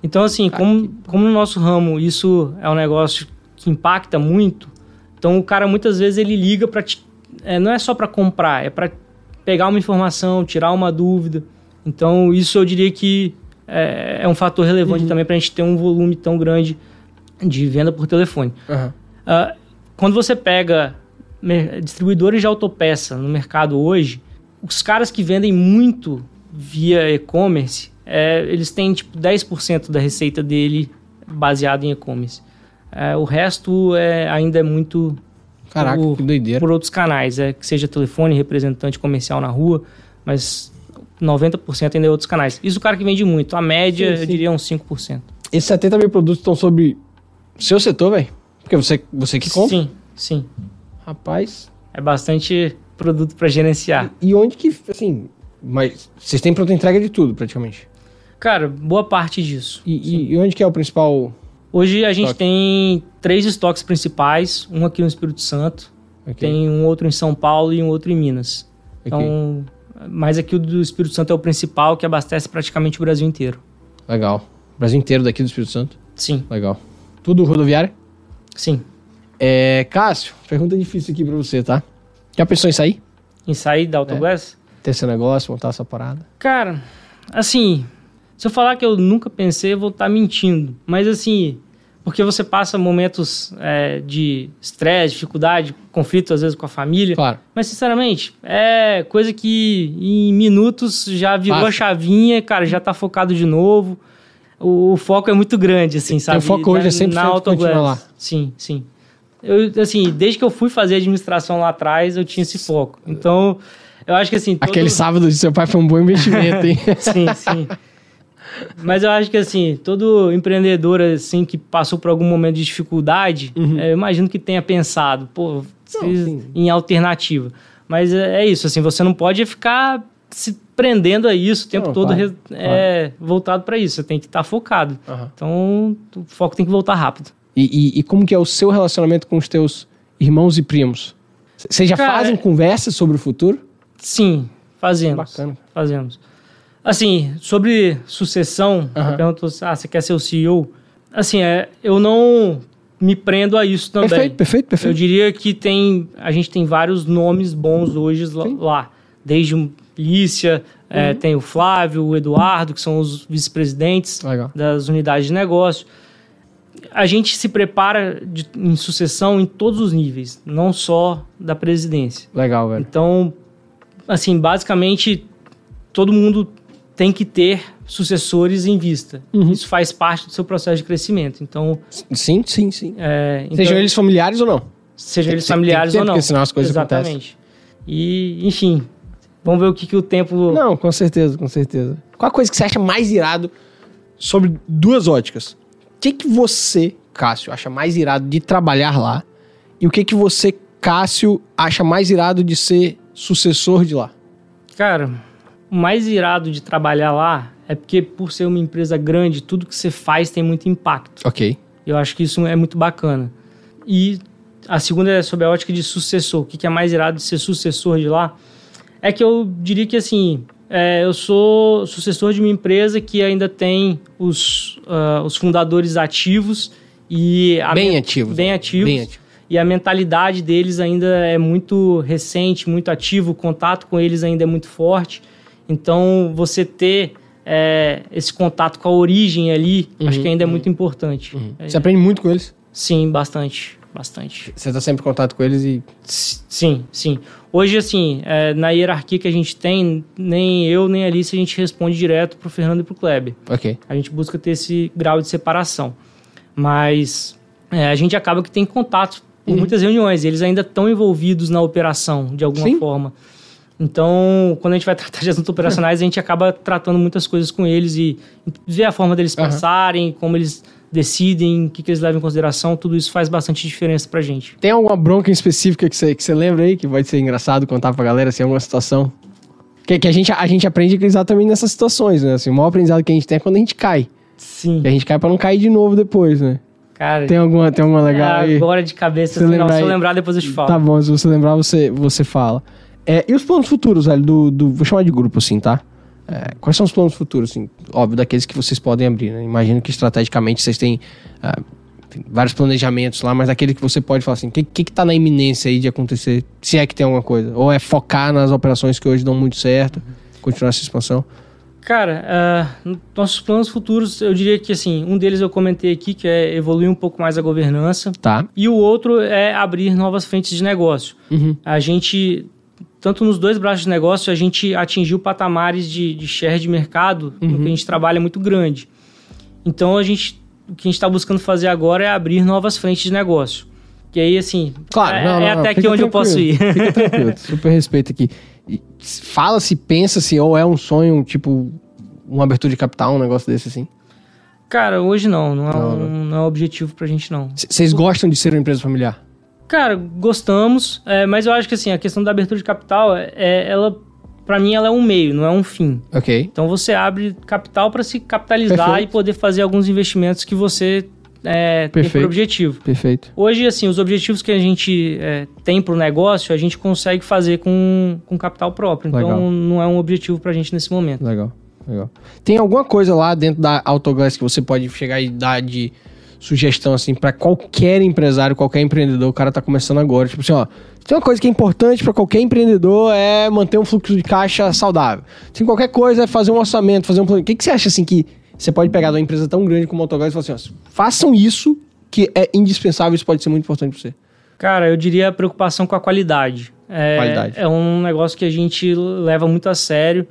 Então, assim, como, como no nosso ramo isso é um negócio que impacta muito, então o cara muitas vezes ele liga para é, não é só para comprar, é para pegar uma informação, tirar uma dúvida. Então, isso eu diria que é, é um fator relevante também para a gente ter um volume tão grande de venda por telefone. Aham. Ah, quando você pega distribuidores de autopeça no mercado hoje, os caras que vendem muito via e-commerce, é, eles têm tipo 10% da receita dele baseada em e-commerce. É, o resto é, ainda é muito Caraca, por, que doideira. por outros canais, é, que seja telefone, representante comercial na rua, mas 90% ainda é outros canais. Isso o cara que vende muito. A média, Sim, eu sim. diria, uns 5%. Esses 70 mil produtos estão sobre seu setor, velho? Porque você, você que compra. Sim, sim. Rapaz. É bastante produto para gerenciar. E onde que, assim, Mas vocês têm pronta entrega de tudo, praticamente. Cara, boa parte disso. E, e- e onde que é o principal... Hoje a gente Estoque. tem três estoques principais, um aqui no Espírito Santo, Ok, tem um outro em São Paulo e um outro em Minas. ok. Então, mas aqui o do Espírito Santo é o principal que abastece praticamente o Brasil inteiro. Legal. Brasil inteiro daqui do Espírito Santo. Sim, Legal. Tudo rodoviário? sim. É, Cássio, pergunta difícil aqui pra você, tá? Já pensou em sair? Em sair da Autoglass? Ter seu negócio, montar essa parada? Cara, assim, se eu falar que eu nunca pensei, eu vou estar mentindo. Mas assim, porque você passa momentos é, de estresse, dificuldade, conflito às vezes com a família. Claro. Mas sinceramente, é coisa que em minutos já virou Passa. a chavinha, cara, já tá focado de novo. O, o foco é muito grande, assim, sabe? foco hoje é 100% na continuar lá. Sim, sim. Eu, assim, desde que eu fui fazer administração lá atrás, eu tinha esse foco. Então, eu acho que assim... todo- Aquele sábado de seu pai foi um bom investimento, hein? Sim, sim. Mas eu acho que assim, todo empreendedor assim que passou por algum momento de dificuldade, é, eu imagino que tenha pensado, pô, sim. em alternativa. Mas é, é isso, assim, você não pode ficar se prendendo a isso o tempo Não, todo re- é, voltado para isso. Você tem que estar focado. Aham. Então, o foco tem que voltar rápido. E, e- e como que é o seu relacionamento com os teus irmãos e primos? Vocês já Cara, fazem é- conversas sobre o futuro? Sim, fazemos. Bacana. Fazemos. Assim, sobre sucessão, perguntou se ah, você quer ser o CEO. Assim, é, eu não me prendo a isso também. Perfeito, perfeito, Eu perfeito. diria que tem, a gente tem vários nomes bons hoje lá- Sim. lá. Desde Lícia, é, tem o Flávio, o Eduardo, que são os vice-presidentes das unidades de negócio. A gente se prepara de- em sucessão em todos os níveis, não só da presidência. Legal, velho. Então, assim, basicamente, todo mundo tem que ter sucessores em vista. Uhum. Isso faz parte do seu processo de crescimento. Então, Sim, sim, sim. é, então, Sejam eles familiares ou não? sejam eles tem- familiares ter, ou não. porque senão as coisas Exatamente. E, enfim, vamos ver o que, que o tempo... Não, com certeza, com certeza. Qual a coisa que você acha mais irado sobre duas óticas? O que, que você, Cássio, acha mais irado de trabalhar lá? E o que, que você, Cássio, acha mais irado de ser sucessor de lá? Cara, o mais irado de trabalhar lá é porque, por ser uma empresa grande, tudo que você faz tem muito impacto. Ok. Eu acho que isso é muito bacana. E a segunda é sobre a ótica de sucessor. O que que é mais irado de ser sucessor de lá? É que eu diria que, assim, é, eu sou sucessor de uma empresa que ainda tem os, ah, os fundadores ativos e... a Bem men- ativos. Bem ativos. Bem ativo. E a mentalidade deles ainda é muito recente, muito ativo, o contato com eles ainda é muito forte. Então, você ter é, esse contato com a origem ali, acho que ainda é muito importante. É, Você aprende muito com eles. Sim, bastante, bastante. Você tá sempre em contato com eles e. Sim, sim. Hoje, assim, é, na hierarquia que a gente tem, nem eu nem a Alice a gente responde direto pro Fernando e pro Kleber. Ok. A gente busca ter esse grau de separação. Mas é, a gente acaba que tem contato por muitas reuniões. e Eles ainda estão envolvidos na operação, de alguma Sim. forma. Então, quando a gente vai tratar de assuntos operacionais, a gente acaba tratando muitas coisas com eles e ver a forma deles pensarem, como eles decidem, o que, que eles levam em consideração. Tudo isso faz bastante diferença pra gente. Tem alguma bronca em específica que você, que você lembra aí, que vai ser engraçado contar pra galera, assim, alguma situação? Que, que a, gente, a gente aprende exatamente nessas situações, né? Assim, o maior aprendizado que a gente tem é quando a gente cai. Sim. E a gente cai pra não cair de novo depois, né? Cara, Tem alguma, tem alguma legal aí? agora de cabeça, Você assim, não, lembra se eu lembrar depois eu te falo. Tá bom, se você lembrar, você, você fala. É, e os planos futuros, velho, do, do- Vou chamar de grupo, assim, tá? É, quais são os planos futuros, assim? Óbvio, daqueles que vocês podem abrir, né? Imagino que estrategicamente vocês têm ah, enfim, vários planejamentos lá, mas aquele que você pode falar assim, o que, que, que tá na iminência aí de acontecer, se é que tem alguma coisa? Ou é focar nas operações que hoje dão muito certo, continuar essa expansão? Cara, n- nossos planos futuros, eu diria que assim, um deles eu comentei aqui, que é evoluir um pouco mais a governança, Tá. e o outro é abrir novas frentes de negócio. Uhum. A gente, tanto nos dois braços de negócio, a gente atingiu patamares de, de share de mercado no que a gente trabalha muito grande. Então, a gente, o que a gente está buscando fazer agora é abrir novas frentes de negócio. Que aí, assim, Claro, é, não, não, é não, até fica aqui onde eu posso ir. Fica tranquilo, super respeito aqui. Fala-se, pensa-se, ou é um sonho, tipo, uma abertura de capital, um negócio desse assim? Cara, hoje não, não é, Não, um, não é objetivo pra gente não. Vocês gostam de ser uma empresa familiar? Cara, gostamos, é, mas eu acho que assim, a questão da abertura de capital, é, ela para mim ela é um meio, não é um fim. Ok. Então você abre capital para se capitalizar Perfeito. e poder fazer alguns investimentos que você é, tem por objetivo. Perfeito. Hoje, assim, os objetivos que a gente é, tem para o negócio, a gente consegue fazer com, com capital próprio. Então, Legal. não é um objetivo para a gente nesse momento. Legal, legal. Tem alguma coisa lá dentro da Autoglass que você pode chegar e dar de sugestão, assim, pra qualquer empresário, qualquer empreendedor, o cara tá começando agora. Tipo assim, ó, tem uma coisa que é importante pra qualquer empreendedor é manter um fluxo de caixa saudável. Tem qualquer coisa é fazer um orçamento, fazer um plano. O que, que você acha, assim, que você pode pegar de uma empresa tão grande como a Autoglass e falar assim, ó, façam isso que é indispensável, isso pode ser muito importante pra você. Cara, eu diria a preocupação com a qualidade. É, Qualidade. É um negócio que a gente leva muito a sério.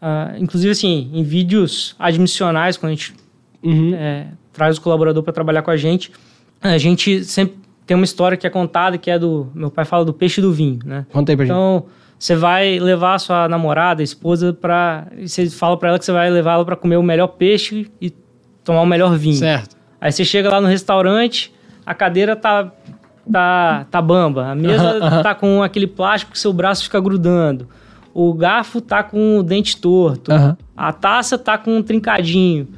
Ah, inclusive, assim, em vídeos admissionais, quando a gente Uhum. é, traz o colaborador para trabalhar com a gente, a gente sempre tem uma história que é contada, que é do... Meu pai fala do peixe e do vinho, né? Conta aí pra gente. Então, você vai levar a sua namorada, a esposa, pra... e Você fala pra ela que você vai levar ela pra comer o melhor peixe e tomar o melhor vinho. Certo. Aí você chega lá no restaurante, a cadeira tá, tá, tá bamba, a mesa Aham, aham. tá com aquele plástico que seu braço fica grudando, o garfo tá com o dente torto, Aham. a taça tá com um trincadinho.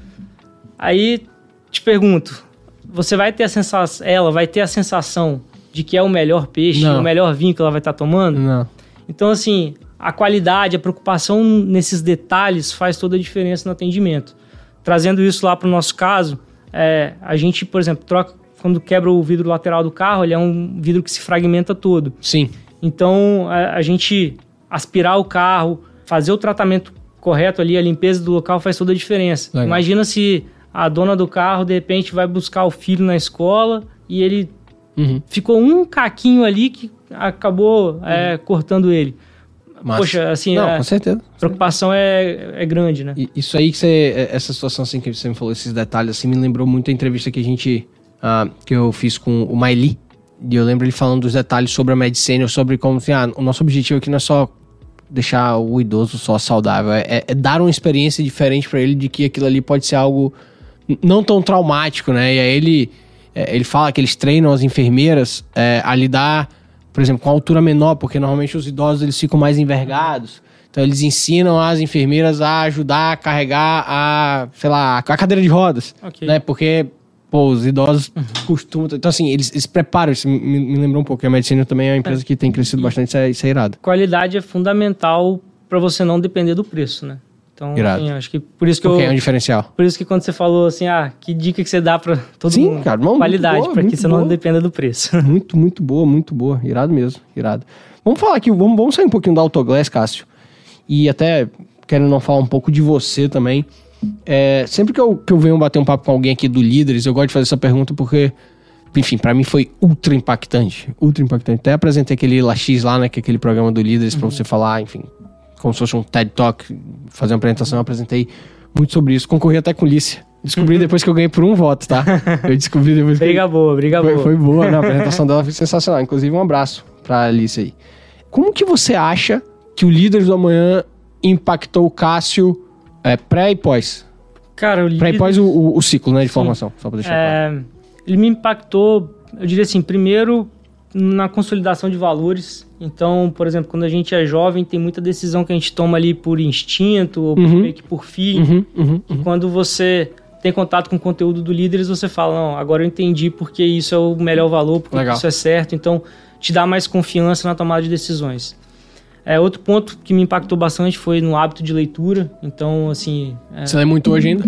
Aí te pergunto, você vai ter a sensação, ela vai ter a sensação de que é o melhor peixe, Não. o melhor vinho que ela vai estar tomando? Não. Então, assim, a qualidade, a preocupação nesses detalhes faz toda a diferença no atendimento. Trazendo isso lá para o nosso caso, é, a gente, por exemplo, troca quando quebra o vidro lateral do carro, ele é um vidro que se fragmenta todo. Sim. Então, a, a gente aspirar o carro, fazer o tratamento correto ali, a limpeza do local faz toda a diferença. Legal. Imagina se a dona do carro, de repente, vai buscar o filho na escola e ele Uhum. ficou um caquinho ali que acabou é, cortando ele. Massa. Poxa, assim, Não, a com certeza. preocupação é, é grande, né? Isso aí que você. Essa situação assim que você me falou, esses detalhes, assim, me lembrou muito a entrevista que a gente. ah, que eu fiz com o Maili. E eu lembro ele falando dos detalhes sobre a Medicine, sobre como assim, ah, o nosso objetivo aqui não é só deixar o idoso só saudável, é, é dar uma experiência diferente pra ele de que aquilo ali pode ser algo não tão traumático, né? E aí ele, é, ele fala que eles treinam as enfermeiras é, a lidar, por exemplo, com altura menor, porque normalmente os idosos eles ficam mais envergados. Então eles ensinam as enfermeiras a ajudar a carregar a, sei lá, a cadeira de rodas, Ok. né? Porque pô, os idosos costumam, então assim, eles, eles preparam, isso me, me lembrou um pouco, a medicina também é uma empresa que tem crescido bastante, isso é, isso é irado. Qualidade é fundamental para você não depender do preço, né? Então, assim, acho que por isso que Porque eu, é um diferencial. por isso que quando você falou assim, ah, que dica que você dá para todo Sim, mundo? cara, não, Qualidade, para que você não boa. dependa do preço. Muito, muito boa, muito boa. Irado mesmo, irado. Vamos falar aqui, vamos, vamos sair um pouquinho da Autoglass, Cássio. E até querendo não falar um pouco de você também. É, sempre que eu, que eu venho bater um papo com alguém aqui do Líderes, eu gosto de fazer essa pergunta porque, enfim, pra mim foi ultra impactante. Ultra impactante. Até apresentei aquele LaX lá, né, que é aquele programa do Líderes, pra você falar, enfim, como se fosse um TED Talk, fazer uma apresentação. Eu apresentei muito sobre isso. Concorri até com Lícia. Descobri depois que eu ganhei por um voto, tá? Eu descobri depois que briga boa, briga foi, boa. foi boa, né? A apresentação dela foi sensacional. Inclusive, um abraço pra Alice aí. Como que você acha que o Líderes do Amanhã impactou o Cássio é, pré e pós? Cara, o Pré e líder- pós o, o- o ciclo, né, de Sim. formação. Só pra deixar claro. É, ele me impactou, eu diria assim, primeiro na consolidação de valores. Então, por exemplo, quando a gente é jovem, tem muita decisão que a gente toma ali por instinto ou Uhum. meio que por feeling. Uhum, uhum, uhum. Quando você tem contato com o conteúdo do Líderes, você fala, não, agora eu entendi porque isso é o melhor valor, porque Legal. isso é certo. Então, te dá mais confiança na tomada de decisões. É, outro ponto que me impactou bastante foi no hábito de leitura. Então, assim, é, Você lê muito hoje ainda?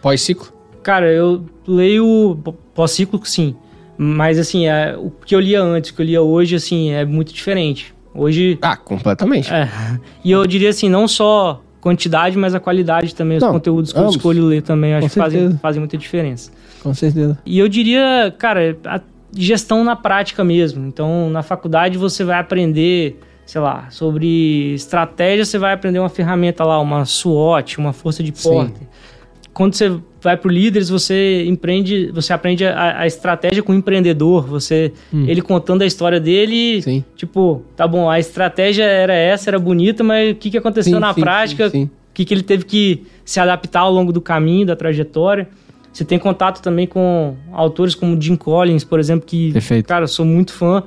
Pós-ciclo? Cara, eu leio pós-ciclo, sim. Mas, assim, é, o que eu lia antes, o que eu lia hoje, assim, é muito diferente. Hoje... Ah, completamente. É, e eu diria assim, não só quantidade, mas a qualidade também. Os Não, conteúdos que ambos. eu escolho ler também, acho Com que fazem, certeza. fazem muita diferença. Com certeza. E eu diria, cara, a gestão na prática mesmo. Então, na faculdade você vai aprender, sei lá, sobre estratégia, você vai aprender uma ferramenta lá, uma SWOT, uma força de Sim. Quando você vai para líderes, você empreende, você aprende a, a estratégia com o empreendedor, você ele contando a história dele, Hum. Sim. tipo, tá bom, a estratégia era essa, era bonita, mas o que, que aconteceu Sim, na sim, prática? O que, que ele teve que se adaptar ao longo do caminho, da trajetória. Você tem contato também com autores como Jim Collins, por exemplo, que, Perfeito. cara, eu sou muito fã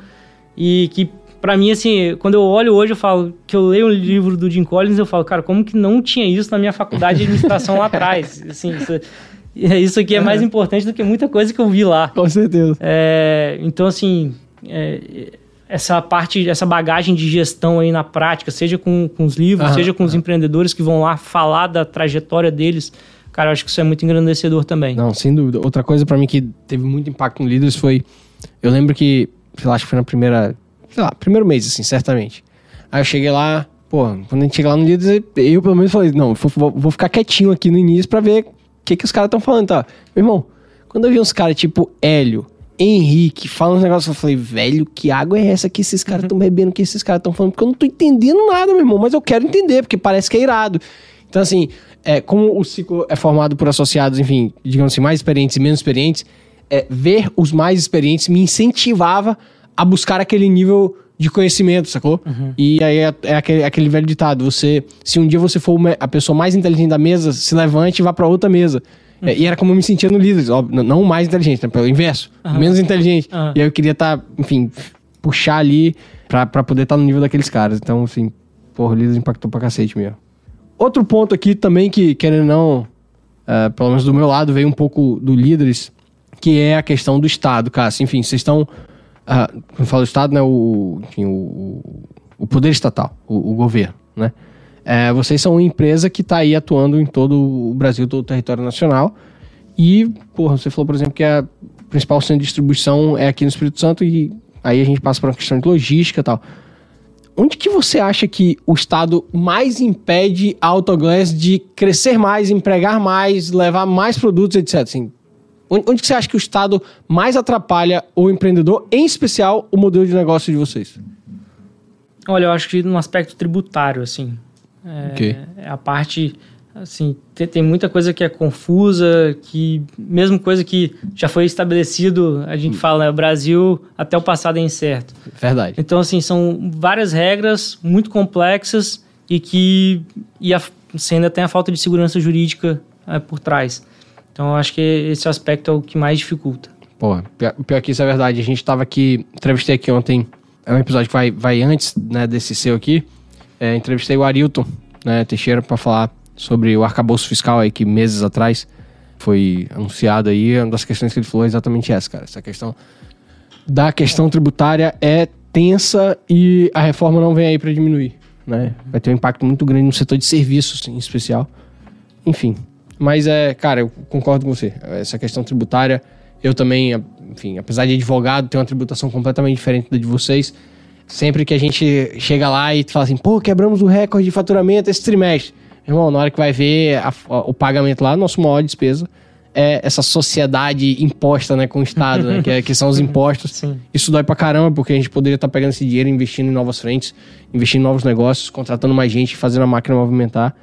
e que Pra mim, assim, quando eu olho hoje, eu falo que eu leio um livro do Jim Collins, eu falo, cara, como que não tinha isso na minha faculdade de administração lá atrás? Assim, isso, isso aqui é mais importante do que muita coisa que eu vi lá. Com certeza. É, então, assim, é, essa parte, essa bagagem de gestão aí na prática, seja com, com os livros, seja com os empreendedores que vão lá falar da trajetória deles, cara, eu acho que isso é muito engrandecedor também. Não, sem dúvida. Outra coisa pra mim que teve muito impacto no Líderes foi. Eu lembro que, sei lá, acho que foi na primeira. Sei lá, primeiro mês, assim, certamente. Aí eu cheguei lá, pô, quando a gente chega lá no Líderes, eu pelo menos falei, não, vou, vou ficar quietinho aqui no início pra ver o que, que os caras estão falando, tá? Meu irmão, quando eu vi uns caras tipo Hélio, Henrique, falando uns negócios, eu falei, velho, que água é essa que esses caras estão bebendo, que esses caras estão falando? Porque eu não tô entendendo nada, meu irmão, mas eu quero entender, porque parece que é irado. Então, assim, é, como o ciclo é formado por associados, enfim, digamos assim, mais experientes e menos experientes, é, ver os mais experientes me incentivava a buscar aquele nível de conhecimento, sacou? E aí é, é aquele, aquele velho ditado: você, se um dia você for uma- a pessoa mais inteligente da mesa, se levante e vá pra outra mesa. É, e era como eu me sentia no líder, óbvio, não mais inteligente, né, pelo inverso, o menos inteligente. E aí eu queria estar, enfim, puxar ali pra, pra poder estar no nível daqueles caras. Então, assim, porra, o líder impactou pra cacete mesmo. Outro ponto aqui também que, querendo ou não, é, pelo menos do meu lado, veio um pouco do líderes, que é a questão do Estado, Cássio. Enfim, vocês estão. Ah, quando falo Estado, né? O, enfim, o, o poder estatal, o, o governo, né? É, vocês são uma empresa que está aí atuando em todo o Brasil, todo o território nacional. E, porra, você falou, por exemplo, que a principal centro de distribuição é aqui no Espírito Santo e aí a gente passa por uma questão de logística e tal. Onde que você acha que o Estado mais impede a Autoglass de crescer mais, empregar mais, levar mais produtos, etc? Assim, onde, que você acha que o Estado mais atrapalha o empreendedor, em especial o modelo de negócio de vocês? Olha, eu acho que no aspecto tributário, assim. É, Ok. é a parte, assim, tem, tem muita coisa que é confusa, que mesmo coisa que já foi estabelecido, a gente fala, né, Brasil até o passado é incerto. Verdade. Então, assim, são várias regras muito complexas e que e a, você ainda tem a falta de segurança jurídica é, por trás. Então, eu acho que esse aspecto é o que mais dificulta. Porra, pior, pior que isso é verdade. A gente tava aqui, entrevistei aqui ontem, é um episódio que vai, vai antes né, desse seu aqui. É, entrevistei o Arilton né, Teixeira para falar sobre o arcabouço fiscal aí que meses atrás foi anunciado aí. Uma das questões que ele falou é exatamente essa, cara. Essa questão da questão tributária é tensa e a reforma não vem aí para diminuir. Né? Vai ter um impacto muito grande no setor de serviços, em especial. Enfim. Mas é, cara, eu concordo com você. Essa questão tributária, eu também, enfim, apesar de advogado, ter uma tributação completamente diferente da de vocês. Sempre que a gente chega lá e fala assim, pô, quebramos o recorde de faturamento esse trimestre. Irmão, na hora que vai ver a- a- o pagamento lá, nosso maior despesa é essa sociedade imposta né, com o Estado, né, que, é- que são os impostos. Sim. Isso dói pra caramba, porque a gente poderia estar pegando esse dinheiro investindo em novas frentes, investindo em novos negócios, contratando mais gente, fazendo a máquina movimentar.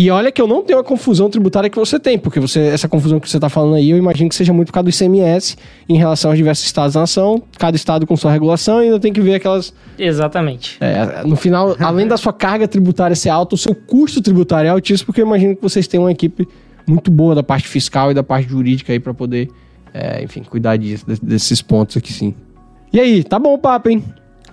E olha que eu não tenho a confusão tributária que você tem, porque você, essa confusão que você está falando aí, eu imagino que seja muito por causa do ICMS em relação aos diversos estados da nação, cada estado com sua regulação, e ainda tem que ver aquelas. Exatamente. é, no final, além da sua carga tributária ser alta, o seu custo tributário é altíssimo, porque eu imagino que vocês têm uma equipe muito boa da parte fiscal e da parte jurídica aí para poder, é, enfim, cuidar disso, de- desses pontos aqui sim. E aí, tá bom o papo, hein?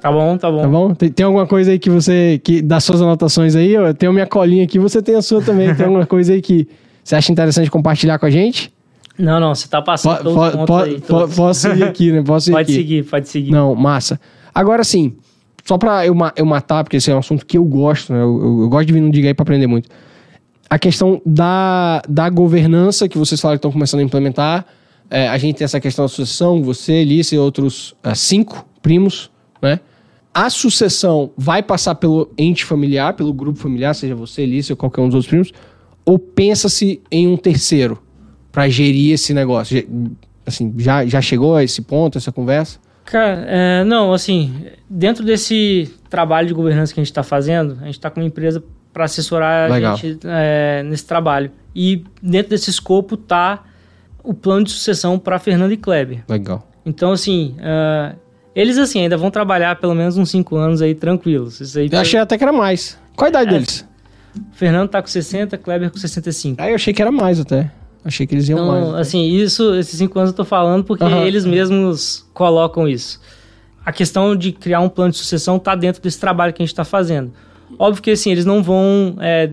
Tá bom, tá bom. Tá bom? Tem, tem alguma coisa aí que você. Que, das suas anotações aí? Eu tenho minha colinha aqui, você tem a sua também. Tem alguma coisa aí que você acha interessante compartilhar com a gente? Não, não, você tá passando Po- todos os po- po- aí. todos. posso seguir aqui, né? Posso seguir Pode aqui. seguir, pode seguir. Não, massa. Agora sim, só pra eu, eu matar, porque esse é um assunto que eu gosto, né? Eu, eu- eu gosto de vir no Diga aí pra aprender muito. A questão da, da governança que vocês falaram que estão começando a implementar. É, a gente tem essa questão da sucessão, você, Alice e outros ah, cinco primos, né? A sucessão vai passar pelo ente familiar, pelo grupo familiar, seja você, Alice ou qualquer um dos outros primos, ou pensa-se em um terceiro pra gerir esse negócio? Já- Assim, já, já chegou a esse ponto, essa conversa? Cara, é, não, assim, dentro desse trabalho de governança que a gente está fazendo, a gente está com uma empresa para assessorar Legal. a gente é, nesse trabalho. E dentro desse escopo tá o plano de sucessão para Fernando e Kleber. Legal. Então, assim, é, eles assim ainda vão trabalhar pelo menos uns 5 anos aí tranquilos. Isso aí Eu achei até que era mais. Qual a idade É. deles? Fernando tá com 60, Kleber com 65. Aí eu achei que era mais até. Achei que eles iam mais. Então, assim, isso, esses cinco anos eu tô falando porque eles mesmos colocam isso. a questão de criar um plano de sucessão está dentro desse trabalho que a gente está fazendo. Óbvio que assim, eles não vão é,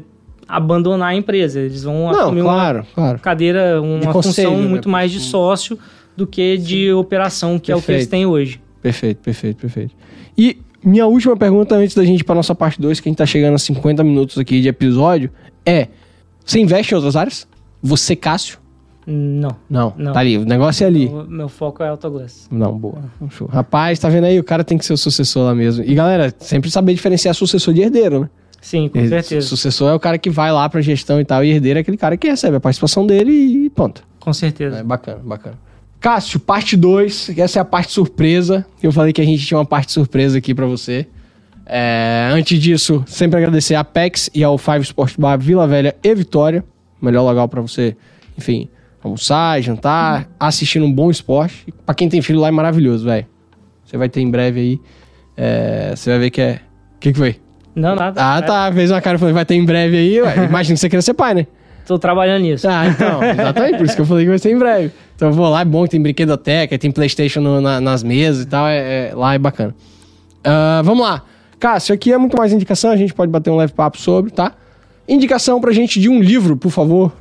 abandonar a empresa, eles vão Não, assumir claro, uma claro. cadeira, uma conselho, função né? muito mais de sócio do que de operação, que é o que eles Perfeito. têm hoje. Perfeito, perfeito, perfeito. E minha última pergunta antes da gente ir pra nossa parte 2, que a gente tá chegando a 50 minutos aqui de episódio, é: você investe em outras áreas? Você, Cássio? Não. Não, Não. tá ali, o negócio é ali. O meu foco é Autoglass. Não, boa. Show. Rapaz, tá vendo aí? O cara tem que ser o sucessor lá mesmo. E galera, sempre saber diferenciar sucessor de herdeiro, né? Sim, com certeza. Sucessor é o cara que vai lá pra gestão e tal, e herdeiro é aquele cara que recebe a participação dele e ponto. Com certeza. É bacana, bacana. Cássio, parte 2, essa é a parte surpresa. Eu falei que a gente tinha uma parte surpresa aqui pra você. É, antes disso, sempre agradecer a Apex e ao Five Sport Bar Vila Velha e Vitória. Melhor lugar pra você, enfim, almoçar, jantar, assistindo um bom esporte. Pra quem tem filho lá é maravilhoso, velho. Você vai ter em breve aí. é, você vai ver que é. O que, que foi? Não, nada. Ah, tá. Fez uma cara e falou, vai ter em breve aí. Imagina que você queira ser pai, né? Tô trabalhando nisso. Ah, então, exatamente, por isso que eu falei que vai ser em breve. Então eu vou lá, é bom, tem brinquedoteca, tem Playstation no- na- nas mesas e tal, é, é- lá é bacana. Ah, vamos lá. Cássio, aqui é muito mais indicação, a gente pode bater um leve papo sobre, tá? Indicação pra gente de um livro, por favor.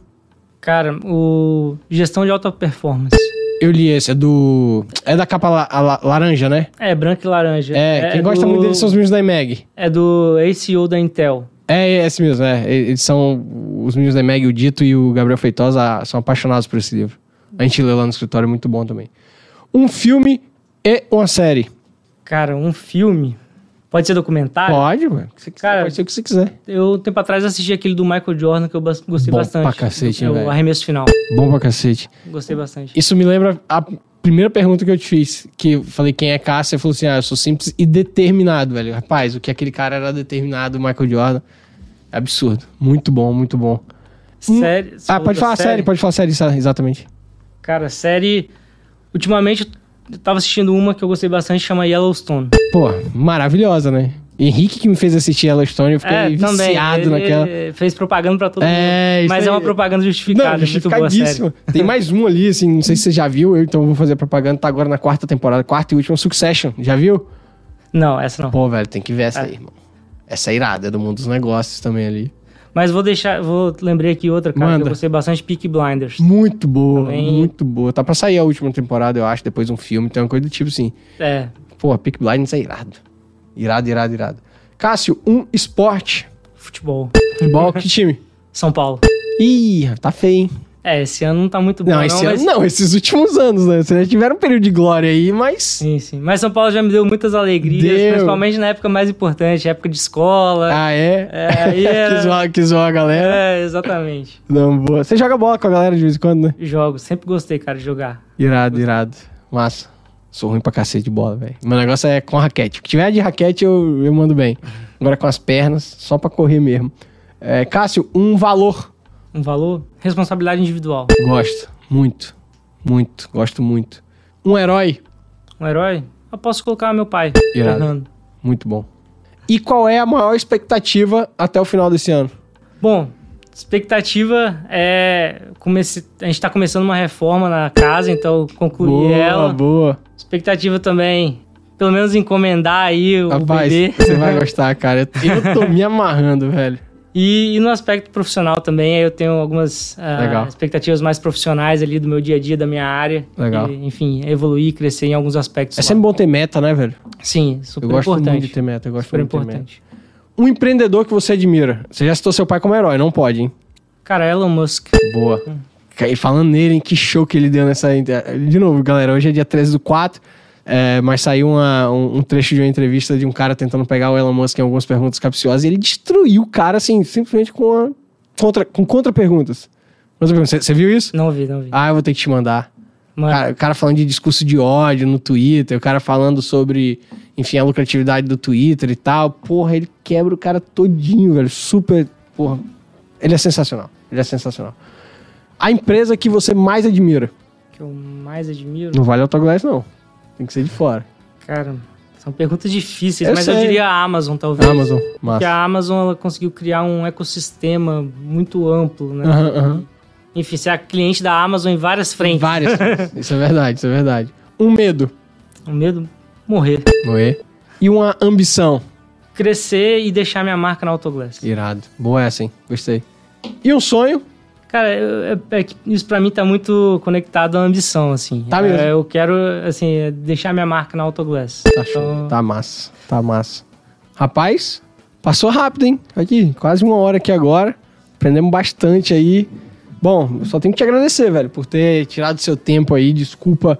Cara, o Gestão de Alta Performance. Eu li esse, é do... É da capa la- la- laranja, né? É, branco e laranja. É, quem gosta do- muito deles são os meninos da IMEG. É do ACO da Intel. É, é esse mesmo, é. Eles são... Os meninos da IMEG, o Dito e o Gabriel Feitosa, são apaixonados por esse livro. A gente lê lá no escritório, é muito bom também. Um filme e uma série. Cara, um filme. Pode ser documentário? Pode, mano. Cara, pode ser o que você quiser. Eu, tempo atrás, assisti aquele do Michael Jordan que eu gostei Bom bastante. pra cacete, É o arremesso final. Bom pra cacete. Gostei bastante. Isso me lembra a primeira pergunta que eu te fiz. Que eu falei quem é Cássio. Você falou assim: ah, eu sou simples e determinado, velho. Rapaz, o que aquele cara era determinado, o Michael Jordan. É absurdo. Muito bom, muito bom. Série. você Ah, pode falar série, pode falar série, exa- exatamente. Cara, série. Ultimamente, eu tava assistindo uma que eu gostei bastante, chama Yellowstone. Pô, maravilhosa, né? Henrique que me fez assistir Yellowstone, eu fiquei é, também. viciado Ele, naquela. fez propaganda pra todo É, mundo. Mas é aí. uma propaganda justificada. Não, é muito boa série. Tem mais um ali, assim, não sei se você já viu, eu então vou fazer propaganda, tá agora na quarta temporada, quarta e última Succession. Já viu? Não, essa não. Pô, velho, tem que ver essa É. aí, irmão. Essa irada, é do mundo dos negócios também ali. Mas vou deixar. Vou lembrei aqui outra, cara, que Manda. eu gostei bastante, Peak Blinders. Muito boa, Também- muito boa. Tá pra sair a última temporada, eu acho, depois um filme, tem uma coisa do tipo assim. É. Pô, Peak Blinders é irado. Irado, irado, irado. Cássio, um esporte. Futebol. Futebol, que time? São Paulo. Ih, tá feio, hein? É, esse ano não tá muito bom. Não, esse ano mas... não, esses últimos anos, né? Vocês já tiveram um período de glória aí, mas. Sim, sim. Mas São Paulo já me deu muitas alegrias, Deu. principalmente na época mais importante, época de escola. Ah, é? É, aí era- que, zoa, que zoa a galera. É, exatamente. Não, boa. Você joga bola com a galera de vez em quando, né? Jogo, sempre gostei, cara, de jogar. Irado, irado. Massa. Sou ruim pra cacete de bola, velho. Meu negócio é com raquete. O que tiver de raquete, eu, eu mando bem. Agora com as pernas, só pra correr mesmo. É, Cássio, um valor. Um valor? Responsabilidade individual. Gosto. Muito. Muito. Gosto muito. Um herói. Um herói? Eu posso colocar meu pai. Irado. Fernando. Muito bom. E qual é a maior expectativa até o final desse ano? Bom, expectativa é. Comece... A gente tá começando uma reforma na casa, então concluir boa, ela. boa. Expectativa também, pelo menos encomendar aí o Rapaz, bebê. você vai gostar, cara. Eu tô me amarrando, velho. E, e no aspecto profissional também, aí eu tenho algumas Legal. expectativas mais profissionais ali do meu dia a dia, da minha área. Legal. E, enfim, evoluir, crescer em alguns aspectos. É lá. sempre bom ter meta, né, velho? Sim, super Eu gosto importante. muito de ter meta. Eu gosto super muito de ter meta. importante. Um empreendedor que você admira. Você já citou seu pai como herói, não pode, hein? Cara, Elon Musk. Boa. E falando nele, hein, que show que ele deu nessa. De novo, galera, hoje é dia 13 do 4. É, mas saiu uma- um, um trecho de uma entrevista de um cara tentando pegar o Elon Musk em algumas perguntas capciosas e ele destruiu o cara, assim, simplesmente com, a, contra, com contra-perguntas. Você viu isso? Não vi, não vi. Ah, eu vou ter que te mandar. Cara, o cara falando de discurso de ódio no Twitter, o cara falando sobre, enfim, a lucratividade do Twitter e tal. Porra, ele quebra o cara todinho, velho. Super. Porra. Ele é sensacional. Ele é sensacional. A empresa que você mais admira. que eu mais admiro. Não vale Autoglass, não. Tem que ser de fora. Cara, são perguntas difíceis, Eu mas eu sei. diria a Amazon, talvez. Amazon. Porque Massa. a Amazon ela conseguiu criar um ecossistema muito amplo, né? Aham, aham. Enfim, ser a cliente da Amazon em várias frentes. Várias. isso é verdade, isso é verdade. Um medo. Um medo morrer. Morrer. E uma ambição. Crescer e deixar minha marca na Autoglass. Irado. Boa essa, hein? Gostei. E um sonho? Cara, eu- é- é isso pra mim tá muito conectado à ambição, assim. Tá mesmo. É, eu quero, assim, é deixar minha marca na Autoglass. Tá show. Então, Tá massa. Tá massa. Rapaz, passou rápido, hein? Aqui, quase uma hora aqui agora. Aprendemos bastante aí. Bom, eu só tenho que te agradecer, velho, por ter tirado seu tempo aí. Desculpa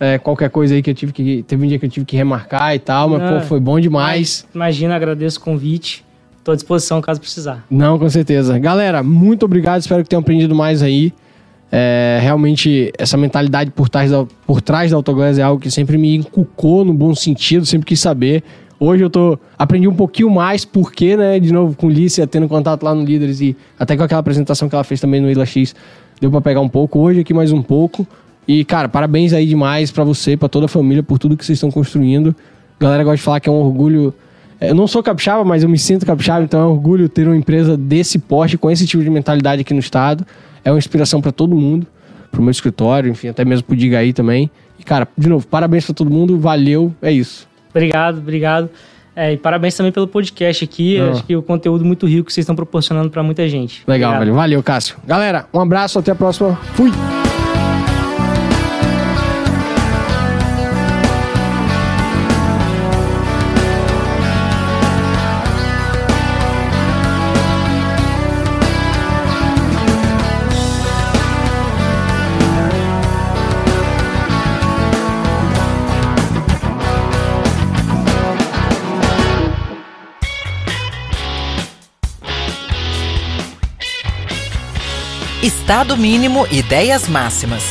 é, qualquer coisa aí que eu tive que. Teve um dia que eu tive que remarcar e tal, mas, pô, foi bom demais. Imagina, agradeço o convite. Tô à disposição caso precisar. Não, com certeza. Galera, muito obrigado. Espero que tenham aprendido mais aí. É, realmente, essa mentalidade por trás, da, por trás da Autoglass é algo que sempre me inculcou no bom sentido, sempre quis saber. Hoje eu tô aprendi um pouquinho mais porque, né, de novo com Lícia, tendo contato lá no Líderes e até com aquela apresentação que ela fez também no Ila X, deu pra pegar um pouco. Hoje aqui mais um pouco. E, cara, parabéns aí demais pra você, pra toda a família, por tudo que vocês estão construindo. A galera gosta de falar que é um orgulho eu não sou capixaba, mas eu me sinto capixaba, então é um orgulho ter uma empresa desse porte, com esse tipo de mentalidade aqui no estado. É uma inspiração para todo mundo, pro meu escritório, enfim, até mesmo pro Diga aí também. E, cara, de novo, parabéns para todo mundo, valeu, é isso. Obrigado, obrigado. É, e parabéns também pelo podcast aqui. Ah. Acho que o conteúdo muito rico que vocês estão proporcionando pra muita gente. Legal, Obrigado. velho. Valeu, Cássio. Galera, um abraço, até a próxima. Fui! Estado Mínimo Ideias Máximas.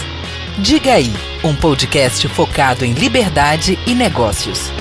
Diga aí, um podcast focado em liberdade e negócios.